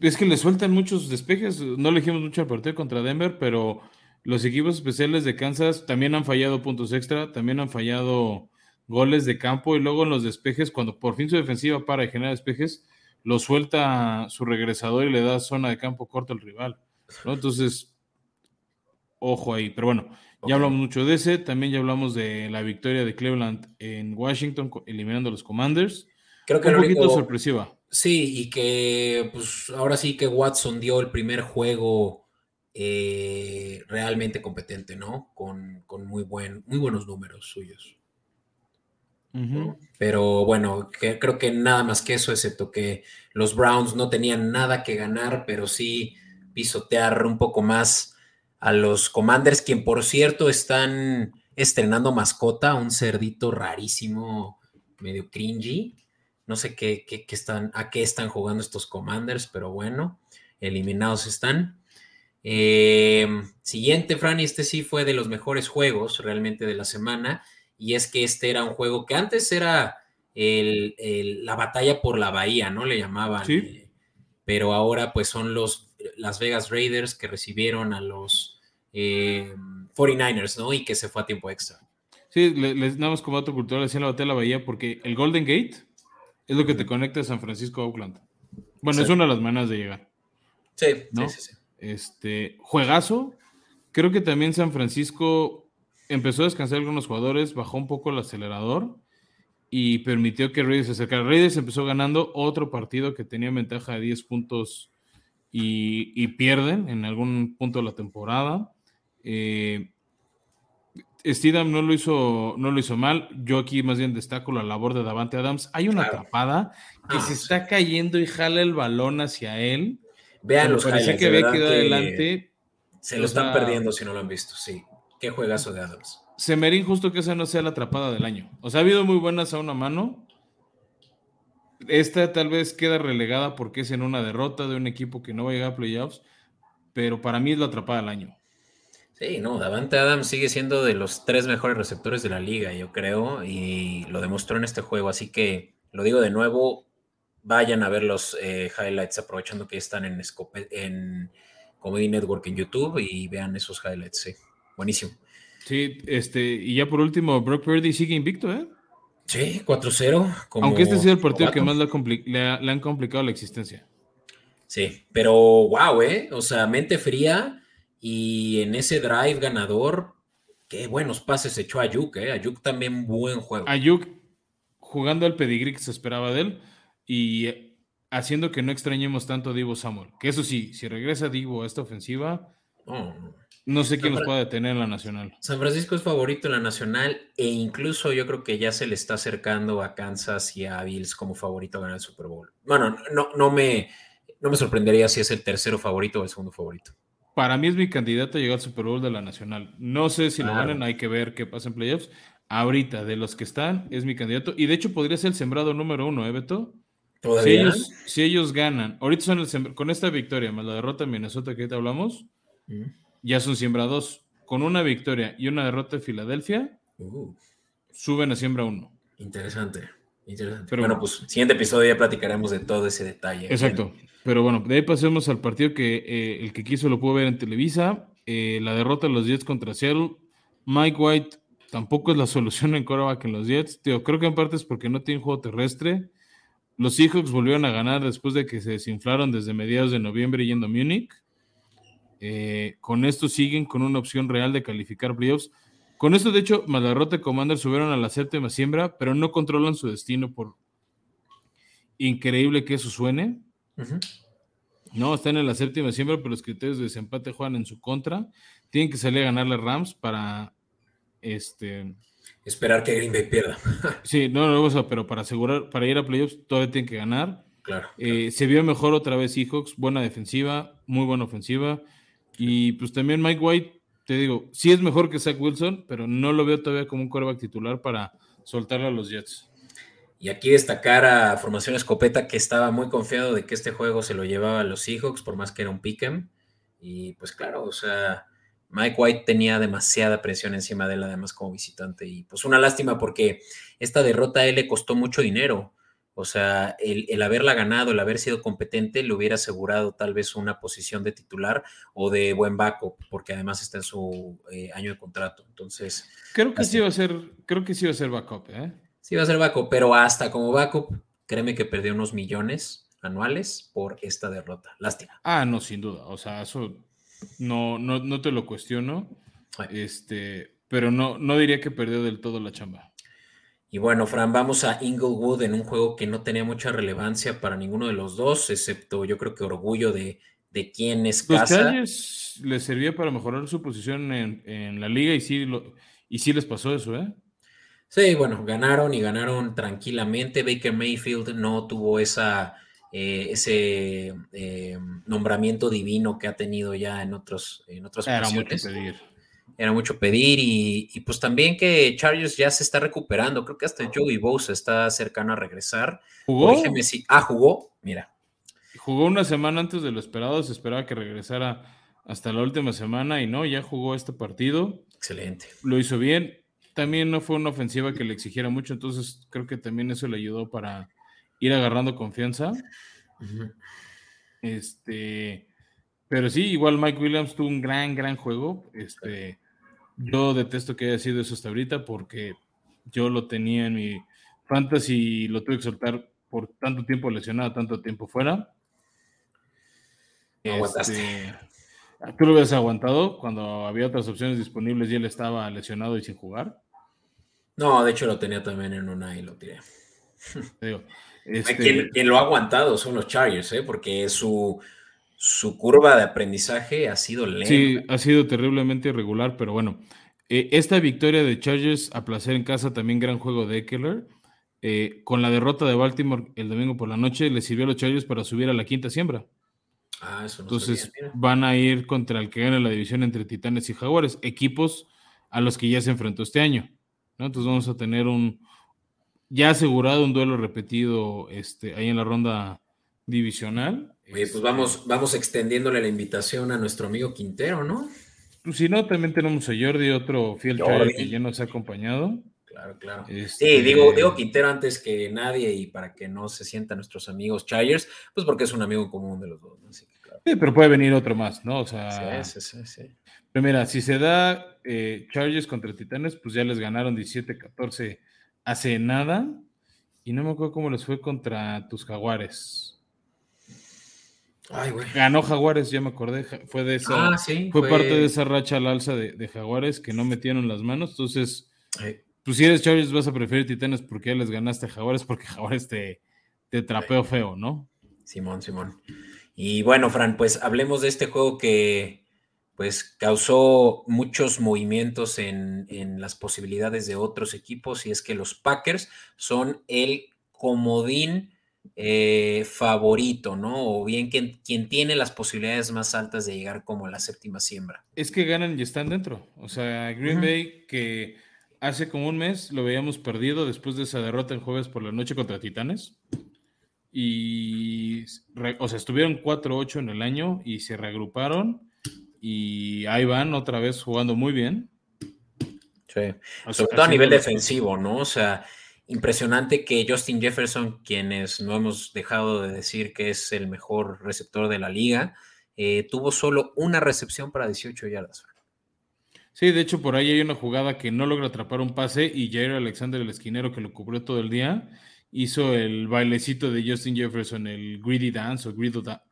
Es que le sueltan muchos despejes. No elegimos mucho al partido contra Denver, pero los equipos especiales de Kansas también han fallado puntos extra, también han fallado goles de campo y luego en los despejes, cuando por fin su defensiva para y genera despejes, lo suelta su regresador y le da zona de campo corto al rival. Entonces, ojo ahí. Pero bueno, ya hablamos mucho de ese, también ya hablamos de la victoria de Cleveland en Washington, eliminando a los Commanders. Creo que un poquito sorpresiva. Sí, y que pues ahora sí que Watson dio el primer juego eh, realmente competente, ¿no? Con, muy, buen, muy buenos números suyos. Pero bueno, creo que nada más que eso, excepto que los Browns no tenían nada que ganar, pero sí pisotear un poco más a los Commanders, quien por cierto están estrenando mascota, un cerdito rarísimo, medio cringy. No sé qué, están, a qué están jugando estos Commanders, pero bueno, eliminados están. Em, siguiente, Fran, este sí fue de los mejores juegos realmente de la semana, y es que este era un juego que antes era la batalla por la bahía, ¿no? Le llamaban. Eh, pero ahora pues son los las Vegas Raiders que recibieron a los 49ers, eh, ¿no? Y que se fue a tiempo extra. Sí, les damos como dato cultural, decían la batalla de la bahía, porque el Golden Gate es lo que te conecta a San Francisco a Oakland. Bueno, es una de las maneras de llegar. Sí, sí, sí, Este, juegazo. Creo que también San Francisco empezó a descansar algunos jugadores, bajó un poco el acelerador y permitió que Raiders se acercara. Raiders empezó ganando otro partido que tenía ventaja de 10 puntos y, pierden en algún punto de la temporada. Eh, no lo, hizo, no lo hizo mal. Yo aquí más bien destaco la labor de Davante Adams. Hay una atrapada que se está cayendo y jala el balón hacia él. Vean los que ve que adelante. Se lo están perdiendo si no lo han visto, sí. Qué juegazo de Adams. Se me haría injusto que esa no sea la atrapada del año. O sea, ha habido muy buenas a una mano, esta tal vez queda relegada porque es en una derrota de un equipo que no va a llegar a playoffs, pero para mí es la atrapada del año. Sí, no, Davante Adams sigue siendo de los tres mejores receptores de la liga, yo creo, y lo demostró en este juego. Así que lo digo de nuevo, vayan a ver los eh, highlights aprovechando que están en, en Comedy Network en YouTube y vean esos highlights. Sí, buenísimo. Sí, este, y ya por último, Brock Purdy sigue invicto, ¿eh? Sí, 4-0. Aunque este sea el partido que más le, han complicado la existencia. Sí, pero wow, ¿eh? O sea, mente fría y en ese drive ganador, qué buenos pases echó Ayuk, ¿eh? Ayuk también buen juego. Ayuk jugando al pedigrí que se esperaba de él y haciendo que no extrañemos tanto a Divo Samuel. Que eso sí, si regresa Divo a esta ofensiva, no sé quién los puede detener en la nacional. San Francisco es favorito en la nacional e incluso yo creo que ya se le está acercando a Kansas y a Bills como favorito a ganar el Super Bowl. Bueno, no, no, me, no me sorprendería si es el tercero favorito o el segundo favorito. Para mí es mi candidato a llegar al Super Bowl de la nacional. No sé si lo ganan, hay que ver qué pasa en playoffs. Ahorita, de los que están, es mi candidato. Y de hecho podría ser el sembrado número uno, ¿eh, Beto? Si ellos, si ellos ganan, ahorita son el con esta victoria más la derrota en Minnesota que ahorita hablamos, ya son siembrados. Con una victoria y una derrota de Filadelfia, uh. suben a siembra uno. Interesante, interesante. Pero, bueno, pues siguiente episodio ya platicaremos de todo ese detalle. Exacto. Pero bueno, de ahí pasemos al partido que eh, el que quiso lo pudo ver en Televisa. Eh, la derrota de los Jets contra Seattle. Mike White tampoco es la solución en coreback en los Jets. Tío, creo que en parte es porque no tiene juego terrestre. Los Seahawks volvieron a ganar después de que se desinflaron desde mediados de noviembre yendo a Múnich. Eh, con esto siguen con una opción real de calificar playoffs. Con esto, de hecho, más la derrota de Commander subieron a la séptima siembra, pero no controlan su destino por increíble que eso suene. No, están en la séptima siembra, pero los criterios de desempate juegan en su contra. Tienen que salir a ganarle Rams para este esperar que Green Bay pierda. sí, no, no, pero para asegurar, para ir a playoffs todavía tienen que ganar. Claro, eh, se vio mejor otra vez Seahawks, buena defensiva, muy buena ofensiva. Y pues también Mike White, te digo, sí es mejor que Zach Wilson, pero no lo veo todavía como un quarterback titular para soltarle a los Jets. Y aquí destacar a Formación Escopeta, que estaba muy confiado de que este juego se lo llevaba a los Seahawks, por más que era un pick'em. Y pues claro, o sea, Mike White tenía demasiada presión encima de él, además como visitante. Y pues una lástima porque esta derrota a él le costó mucho dinero. O sea, el, haberla ganado, el haber sido competente, le hubiera asegurado tal vez una posición de titular o de buen backup, porque además está en su eh, año de contrato. Entonces. Creo que sí va a ser, creo que sí va a ser backup, ¿eh? Sí va a ser backup, pero hasta como backup, créeme que perdió unos millones anuales por esta derrota. Lástima. Ah, no, sin duda. O sea, eso no, no, no te lo cuestiono. Este, pero no, no diría que perdió del todo la chamba. Y bueno, Fran, vamos a Inglewood en un juego que no tenía mucha relevancia para ninguno de los dos, excepto yo creo que orgullo de, de quién es casa. Los les servía para mejorar su posición en, la liga y sí, y sí les pasó eso, ¿eh? Sí, bueno, ganaron y ganaron tranquilamente. Baker Mayfield no tuvo esa, eh, ese eh, nombramiento divino que ha tenido ya en, otros, en otras Era mucho pedir era mucho pedir y, pues también que Chargers ya se está recuperando. Creo que hasta Joey Bosa está cercano a regresar. ¿Jugó? si. Ah, jugó. Mira. Jugó una semana antes de lo esperado. Se esperaba que regresara hasta la última semana y no, ya jugó este partido. Excelente. Lo hizo bien. También no fue una ofensiva que le exigiera mucho, entonces creo que también eso le ayudó para ir agarrando confianza. Este, pero sí, igual Mike Williams tuvo un gran, gran juego. Este, yo detesto que haya sido eso hasta ahorita porque yo lo tenía en mi fantasy y lo tuve que soltar por tanto tiempo lesionado, tanto tiempo fuera. Este, ¿Tú lo habías aguantado cuando había otras opciones disponibles y él estaba lesionado y sin jugar? No, de hecho lo tenía también en una y lo tiré. Este quien, lo ha aguantado son los Chargers, ¿eh? porque su, su curva de aprendizaje ha sido lenta. Sí, ha sido terriblemente irregular, pero bueno, eh, esta victoria de Chargers a placer en casa, también gran juego de Eckler. Eh, con la derrota de Baltimore el domingo por la noche, le sirvió a los Chargers para subir a la quinta siembra. Ah, eso no Entonces van a ir contra el que gana la división entre Titanes y Jaguares, equipos a los que ya se enfrentó este año. Entonces vamos a tener un ya asegurado un duelo repetido este, ahí en la ronda divisional. Oye, pues vamos, vamos extendiéndole la invitación a nuestro amigo Quintero, ¿no? Pues si no, también tenemos a Jordi, otro fiel que ya nos ha acompañado. Claro, claro. Este, sí, digo, digo Quintero antes que nadie y para que no se sientan nuestros amigos Chargers, pues porque es un amigo común de los dos. Sí, pero puede venir otro más, ¿no? O sea, sí, sí, sí, Pero mira, si se da eh, Chargers contra Titanes, pues ya les ganaron 17-14 hace nada. Y no me acuerdo cómo les fue contra tus jaguares. Ganó Jaguares, ya me acordé. Fue de esa. Ah, fue, parte de esa racha al alza de, Jaguares que no metieron las manos. Entonces, pues si eres Chargers, vas a preferir Titanes porque ya les ganaste a Jaguares, porque Jaguares te, te trapeó feo, ¿no? Simón, Simón. Y bueno, Fran, pues hablemos de este juego que pues causó muchos movimientos en, en las posibilidades de otros equipos y es que los Packers son el comodín eh, favorito, ¿no? O bien quien, quien, tiene las posibilidades más altas de llegar como la séptima siembra. Es que ganan y están dentro. O sea, Green Bay que hace como un mes lo veíamos perdido después de esa derrota el jueves por la noche contra Titanes. Y, o sea, estuvieron 4-8 en el año y se reagruparon y ahí van otra vez jugando muy bien. Sí, sobre todo a nivel defensivo, ¿no? O sea, Impresionante que Justin Jefferson, quienes no hemos dejado de decir que es el mejor receptor de la liga, eh, tuvo solo una recepción para 18 yardas. Sí, de hecho por ahí hay una jugada que no logra atrapar un pase y Jair Alexander, el esquinero que lo cubrió todo el día, hizo el bailecito de Justin Jefferson, el greedy dance o greedy dance.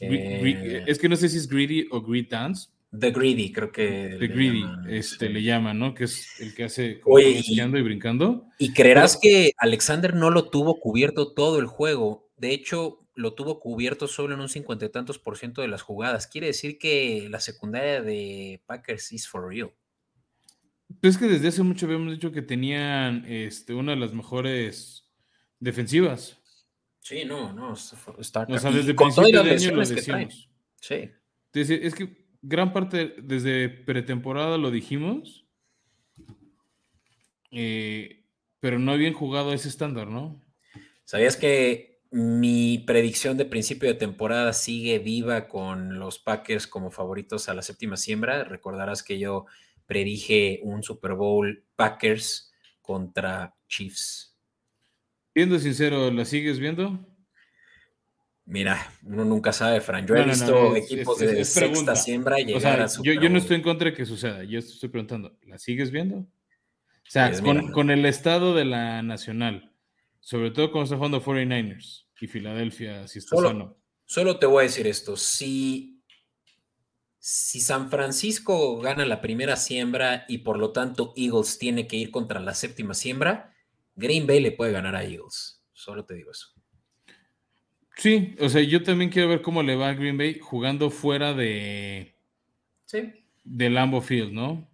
Eh. es que no sé si es greedy o greed dance, The Greedy, creo que. The Greedy, este, le llaman, ¿no? Que es el que hace Oye, y, y brincando. Y creerás que Alexander no lo tuvo cubierto todo el juego. De hecho, lo tuvo cubierto solo en un cincuenta y tantos por ciento de las jugadas. Quiere decir que la secundaria de Packers is for real. Pues es que desde hace mucho habíamos dicho que tenían este, una de las mejores defensivas. Sí, no, no, está O sea, desde principio de año lo decíamos. Sí. Es que gran parte, desde pretemporada lo dijimos, eh, pero no habían jugado ese estándar, ¿no? ¿Sabías que mi predicción de principio de temporada sigue viva con los Packers como favoritos a la séptima siembra? Recordarás que yo predije un Super Bowl Packers contra Chiefs. Siendo sincero, ¿la sigues viendo? Mira, uno nunca sabe, Fran. Yo he visto equipos de sexta siembra llegar a yo, yo, no estoy en contra de que suceda. Yo estoy preguntando, ¿la sigues viendo? O sea, pues con, el estado de la nacional, sobre todo cuando está jugando 49ers y Filadelfia, si está solo, sano. Solo te voy a decir esto: si, si San Francisco gana la primera siembra y por lo tanto Eagles tiene que ir contra la séptima siembra, Green Bay le puede ganar a Eagles. Solo te digo eso. Sí, o sea, yo también quiero ver cómo le va a Green Bay jugando fuera de. Sí. De Lambo Field, ¿no?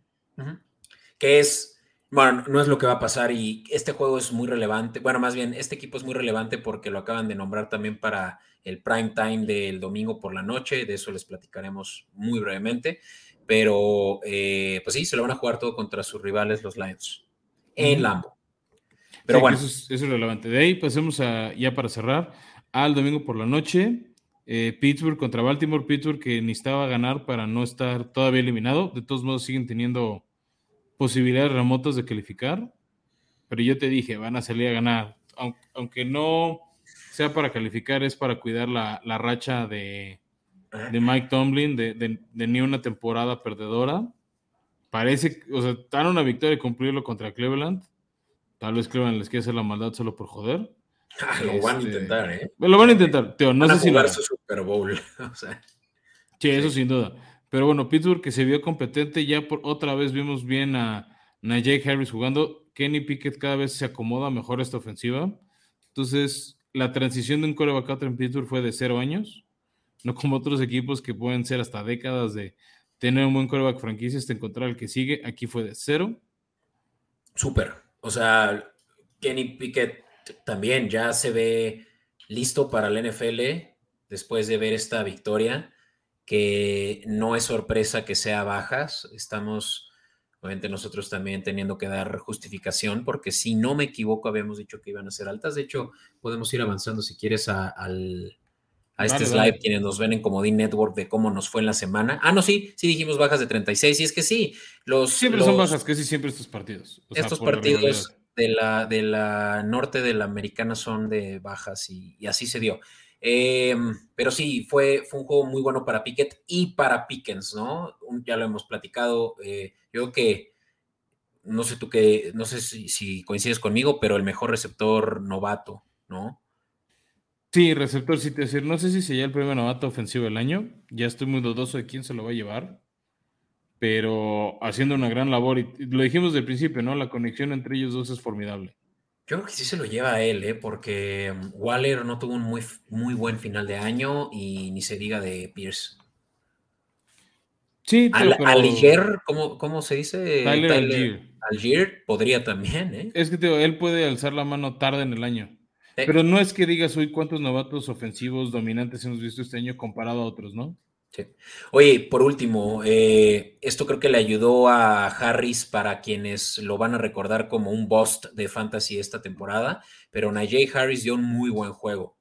Que es. Bueno, no es lo que va a pasar y este juego es muy relevante. Bueno, más bien, este equipo es muy relevante porque lo acaban de nombrar también para el prime time del domingo por la noche. De eso les platicaremos muy brevemente. Pero, eh, pues sí, se lo van a jugar todo contra sus rivales, los Lions, en Lambo. Pero bueno. Eso es, relevante. De ahí pasemos a, ya para cerrar al domingo por la noche. Eh, Pittsburgh contra Baltimore. Pittsburgh que necesitaba ganar para no estar todavía eliminado. De todos modos, siguen teniendo posibilidades remotas de calificar. Pero yo te dije, van a salir a ganar. Aunque, no sea para calificar, es para cuidar la, racha de, Mike Tomlin, de, ni una temporada perdedora. Parece, o sea, dan una victoria y cumplirlo contra Cleveland. Tal vez Cleveland les quiere hacer la maldad solo por joder. Ah, lo van a este, intentar, ¿eh? Lo van a intentar, Teo. No sé si lo. su Super Bowl. o sea, sí, eso sin duda. Pero bueno, Pittsburgh que se vio competente, ya por otra vez vimos bien a Najee Harris jugando. Kenny Pickett cada vez se acomoda mejor esta ofensiva. Entonces, la transición de un coreback en Pittsburgh fue de cero años, no como otros equipos que pueden ser hasta décadas de tener un buen coreback franquicia hasta encontrar el que sigue. Aquí fue de cero. Súper. O sea, Kenny Pickett también ya se ve listo para el NFL después de ver esta victoria, que no es sorpresa que sea bajas. Estamos, obviamente, nosotros también teniendo que dar justificación, porque si no me equivoco, habíamos dicho que iban a ser altas. De hecho, podemos ir avanzando si quieres a, este slide, quienes nos ven en Comodín Network de cómo nos fue en la semana. Ah, no, sí, sí dijimos bajas de 36, y es que sí, los... Siempre son bajas, casi siempre estos partidos. estos partidos de la, de la norte de la americana son de bajas y, así se dio. Em, pero sí, fue, fue un juego muy bueno para Pickett y para Pickens, ¿no? Ya lo hemos platicado. Eh, yo creo que, no sé tú que, no sé si, coincides conmigo, pero el mejor receptor novato, ¿no? Sí, receptor, sí te decir, no sé si sería el primer novato ofensivo del año. Ya estoy muy dudoso de quién se lo va a llevar pero haciendo una gran labor. Y lo dijimos del principio, ¿no? La conexión entre ellos dos es formidable. Yo creo que sí se lo lleva a él, ¿eh? porque um, Waller no tuvo un muy, muy buen final de año y ni se diga de Pierce. Sí, pero, Al, ¿cómo, se dice? Tyler, Algier. podría también, ¿eh? Es que él puede alzar la mano tarde en el año. Pero no es que digas hoy cuántos novatos ofensivos dominantes hemos visto este año comparado a otros, ¿no? Oye, por último, eh, esto creo que le ayudó a Harris para quienes lo van a recordar como un bust de fantasy esta temporada, pero Najee Harris dio un muy buen juego.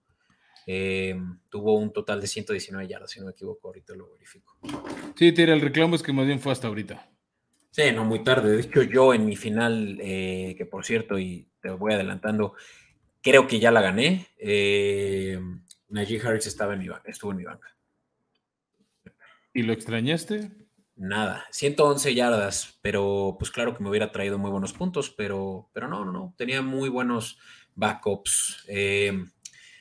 Eh, tuvo un total de 119 yardas, si no me equivoco, ahorita lo verifico. Sí, tira, el reclamo es que más bien fue hasta ahorita. Sí, no muy tarde. De hecho, yo en mi final, eh, que por cierto, y te voy adelantando, creo que ya la gané. Najee Harris estaba en mi estuvo en mi banca. ¿Y lo extrañaste? Nada, 111 yardas, pero pues claro que me hubiera traído muy buenos puntos, pero, pero no, no, no, tenía muy buenos backups. Eh,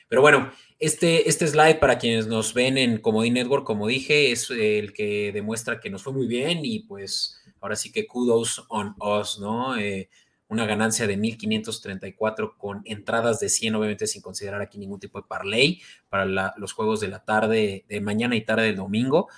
pero bueno, este, este slide para quienes nos ven en Comodín Network, como dije, es el que demuestra que nos fue muy bien y pues ahora sí que kudos on us, ¿no? Eh, una ganancia de 1534 con entradas de 100, obviamente sin considerar aquí ningún tipo de parlay para los juegos de la tarde, de mañana y tarde del domingo.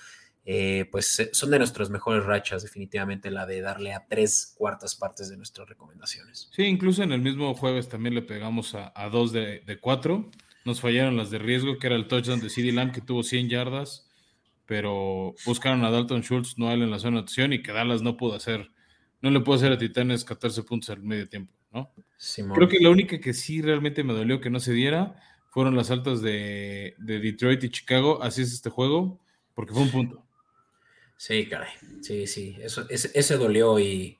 Eh, pues eh, son de nuestras mejores rachas, definitivamente la de darle a tres cuartas partes de nuestras recomendaciones. Sí, incluso en el mismo jueves también le pegamos a, dos de, cuatro. nos fallaron las de riesgo, que era el touchdown de CD Lamb, que tuvo 100 yardas, pero buscaron a Dalton Schultz, no en la zona de acción y que Dallas no pudo hacer, no le pudo hacer a Titanes 14 puntos al medio tiempo, ¿no? Creo que la única que sí realmente me dolió que no se diera fueron las altas de, Detroit y Chicago, así es este juego, porque fue un punto. Sí, caray, sí, sí, eso, ese dolió y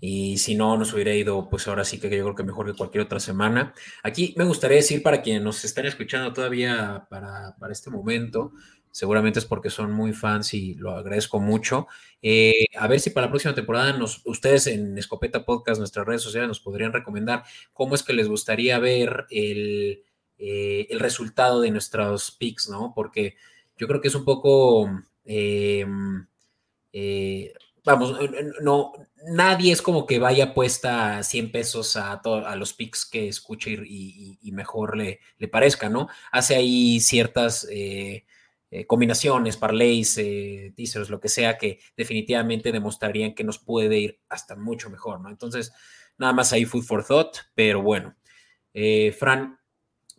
y si no, nos hubiera ido, pues ahora sí que yo creo que mejor que cualquier otra semana. Aquí me gustaría decir para quienes nos están escuchando todavía para, este momento, seguramente es porque son muy fans y lo agradezco mucho. Eh, a ver si para la próxima temporada nos, ustedes en Escopeta Podcast, nuestras redes sociales, nos podrían recomendar cómo es que les gustaría ver el, eh, el resultado de nuestros picks, ¿no? Porque yo creo que es un poco... Eh, vamos, no, nadie es como que vaya puesta 100 pesos a, a los picks que escuche y, mejor le, le, parezca, ¿no? Hace ahí ciertas eh, eh, combinaciones, parlays, eh, teasers, lo que sea, que definitivamente demostrarían que nos puede ir hasta mucho mejor, ¿no? Entonces, nada más ahí food for thought, pero bueno. Fran,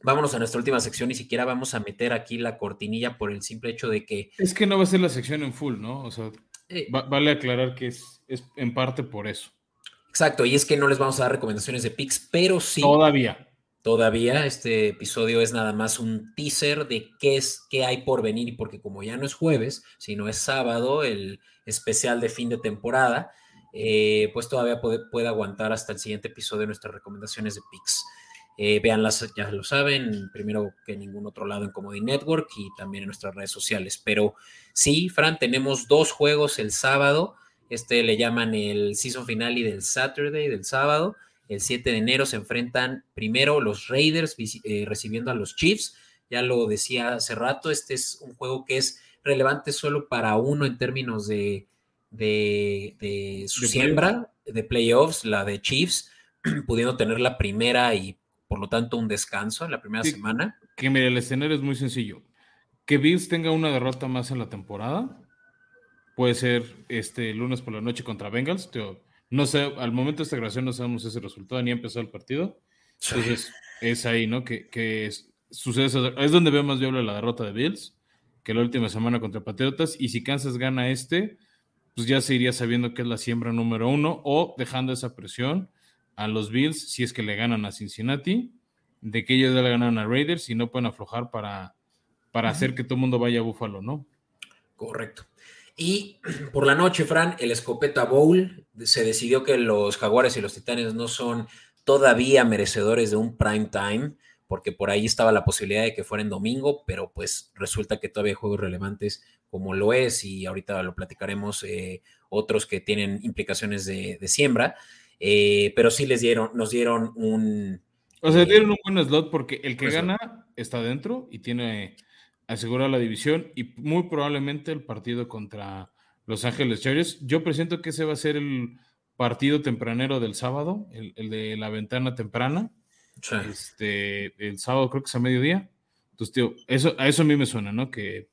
vámonos a nuestra última sección, ni siquiera vamos a meter aquí la cortinilla por el simple hecho de que... Es que no va a ser la sección en full, ¿no? O sea, eh, vale aclarar que es, es, en parte por eso. Exacto, y es que no les vamos a dar recomendaciones de picks, pero sí. Todavía. Todavía este episodio es nada más un teaser de qué es qué hay por venir y porque como ya no es jueves, sino es sábado, el especial de fin de temporada, eh, pues todavía puede, puede aguantar hasta el siguiente episodio de nuestras recomendaciones de picks. Eh, véanlas, ya lo saben, primero que en ningún otro lado en Comedy Network y también en nuestras redes sociales. Pero sí, Fran, tenemos dos juegos el sábado. Este le llaman el season finale del Saturday, del sábado. El 7 de enero se enfrentan primero los Raiders eh, recibiendo a los Chiefs. Ya lo decía hace rato, este es un juego que es relevante solo para uno en términos de, de, su siembra, de playoffs, la de Chiefs, pudiendo tener la primera y por lo tanto un descanso en la primera semana. Que mire, el escenario es muy sencillo. Que Bills tenga una derrota más en la temporada, puede ser este lunes por la noche contra Bengals. no sé, al momento de esta grabación no sabemos ese resultado, ni ha empezado el partido. Entonces, es ahí, ¿no? Que, que es, sucede Es donde veo más viable la derrota de Bills, que la última semana contra Patriotas. Y si Kansas gana este, pues ya se iría sabiendo que es la siembra número uno o dejando esa presión a los Bills si es que le ganan a Cincinnati, de que ellos ya le ganaron a Raiders y no pueden aflojar para, para hacer que todo el mundo vaya a Buffalo, ¿no? Correcto. Y por la noche, Fran, el Escopeta Bowl, se decidió que los Jaguares y los Titanes no son todavía merecedores de un prime time, porque por ahí estaba la posibilidad de que fuera en domingo, pero pues resulta que todavía hay juegos relevantes como lo es, y ahorita lo platicaremos, eh, otros que tienen implicaciones de, de siembra. Eh, pero sí les dieron, nos dieron un... O sea, dieron un buen slot porque el que gana está dentro y tiene asegurada la división y muy probablemente el partido contra Los Ángeles Chargers. Yo presiento que ese va a ser el partido tempranero del sábado, el, de la ventana temprana. Este, el sábado creo que es a mediodía. Entonces, tío, eso, a eso a mí me suena, ¿no? Que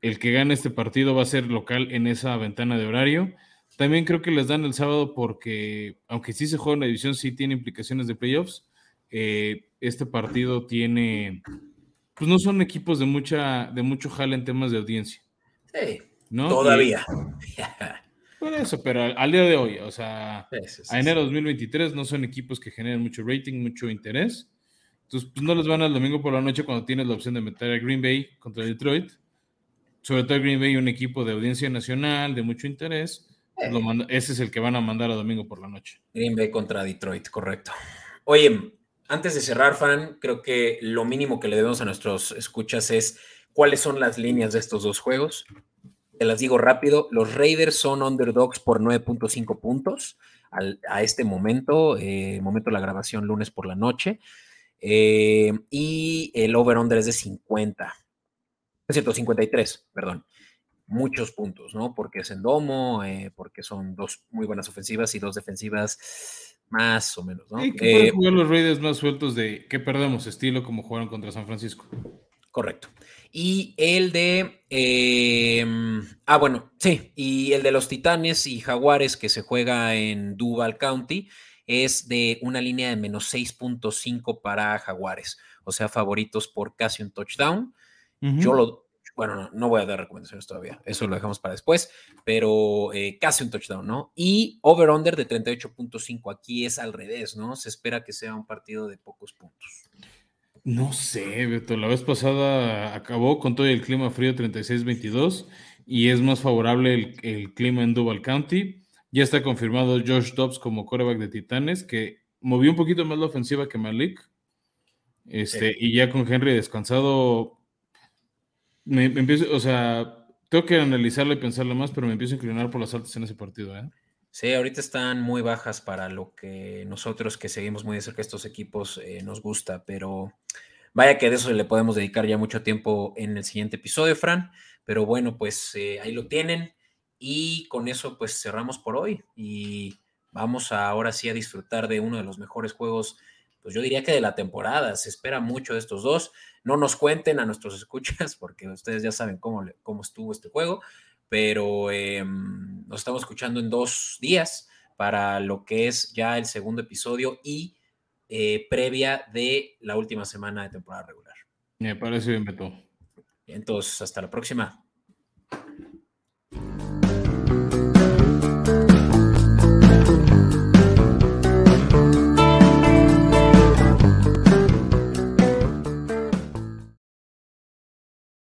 el que gane este partido va a ser local en esa ventana de horario también creo que les dan el sábado porque, aunque sí se juega en la división, sí tiene implicaciones de playoffs. Eh, este partido tiene, pues no son equipos de mucha, de mucho jale en temas de audiencia. Sí, ¿no? todavía. por eso, pero al, día de hoy, o sea, a enero de 2023 no son equipos que generen mucho rating, mucho interés. Entonces, pues no les van al domingo por la noche cuando tienes la opción de meter a Green Bay contra Detroit. Sobre todo Green Bay, un equipo de audiencia nacional, de mucho interés ese es el que van a mandar a domingo por la noche. Green Bay contra Detroit, correcto. Oye, antes de cerrar, Fan, creo que lo mínimo que le debemos a nuestros escuchas es cuáles son las líneas de estos dos juegos. Te las digo rápido. Los Raiders son underdogs por 9.5 puntos a este momento, eh, momento de la grabación lunes por la noche. Eh, y el over-under es de 50. Es cierto, 53, perdón muchos puntos, ¿no? Porque es en domo, eh, porque son dos muy buenas ofensivas y dos defensivas más o menos, ¿no? Y que eh, jugar los Raiders más sueltos de que perdemos estilo como jugaron contra San Francisco. Correcto. Y el de. Em, ah, bueno, sí. Y el de los Titanes y Jaguares que se juega en Duval County es de una línea de menos 6.5 para Jaguares. O sea, favoritos por casi un touchdown. Yo lo. Bueno, no, voy a dar recomendaciones todavía. Eso lo dejamos para después. Pero eh, casi un touchdown, ¿no? Y over-under de 38.5. Aquí es al revés, ¿no? Se espera que sea un partido de pocos puntos. No sé, Beto. La vez pasada acabó con todo el clima frío 36-22 y es más favorable el, clima en Duval County. Ya está confirmado Josh Dobbs como quarterback de Titanes, que movió un poquito más la ofensiva que Malik. Este, Y ya con Henry descansado, me, empiezo, o sea, tengo que analizarlo y pensarlo más, pero me empiezo a inclinar por las altas en ese partido. ¿eh? Sí, ahorita están muy bajas para lo que nosotros que seguimos muy de cerca estos equipos eh, nos gusta, pero Vaya que de eso le podemos dedicar ya mucho tiempo en el siguiente episodio, Fran. Pero bueno, pues eh, ahí lo tienen. Y con eso pues cerramos por hoy. Y vamos ahora sí a disfrutar de uno de los mejores juegos, pues yo diría que de la temporada. Se espera mucho de estos dos. No nos cuenten a nuestros escuchas porque ustedes ya saben cómo, cómo estuvo este juego. Pero em, nos estamos escuchando en dos días para lo que es ya el segundo episodio y eh, previa de la última semana de temporada regular. Me parece bien, Beto. Entonces, hasta la próxima.